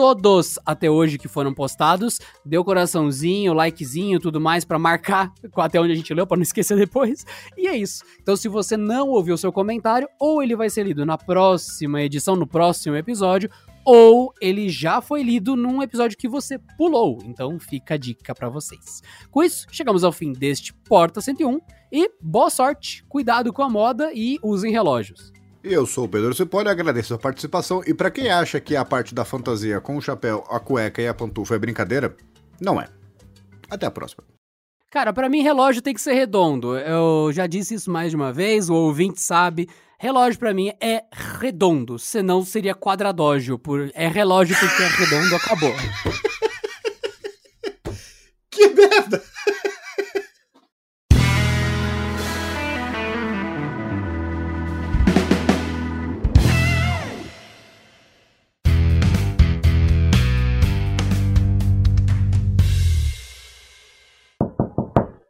todos até hoje que foram postados. Deu coraçãozinho, likezinho, tudo mais para marcar até onde a gente leu, para não esquecer depois. E é isso. Então, se você não ouviu seu comentário, ou ele vai ser lido na próxima edição, no próximo episódio, ou ele já foi lido num episódio que você pulou. Então, fica a dica para vocês. Com isso, chegamos ao fim deste Porta 101 e boa sorte, cuidado com a moda e usem relógios. Eu sou o Pedro Cipolli, agradeço a participação. E pra quem acha que a parte da fantasia com o chapéu, a cueca e a pantufa é brincadeira, não é. Até a próxima. Cara, pra mim relógio tem que ser redondo. Eu já disse isso mais de uma vez, o ouvinte sabe. Relógio pra mim é redondo, senão seria quadradógio. Por... É relógio porque é redondo, acabou. Que merda!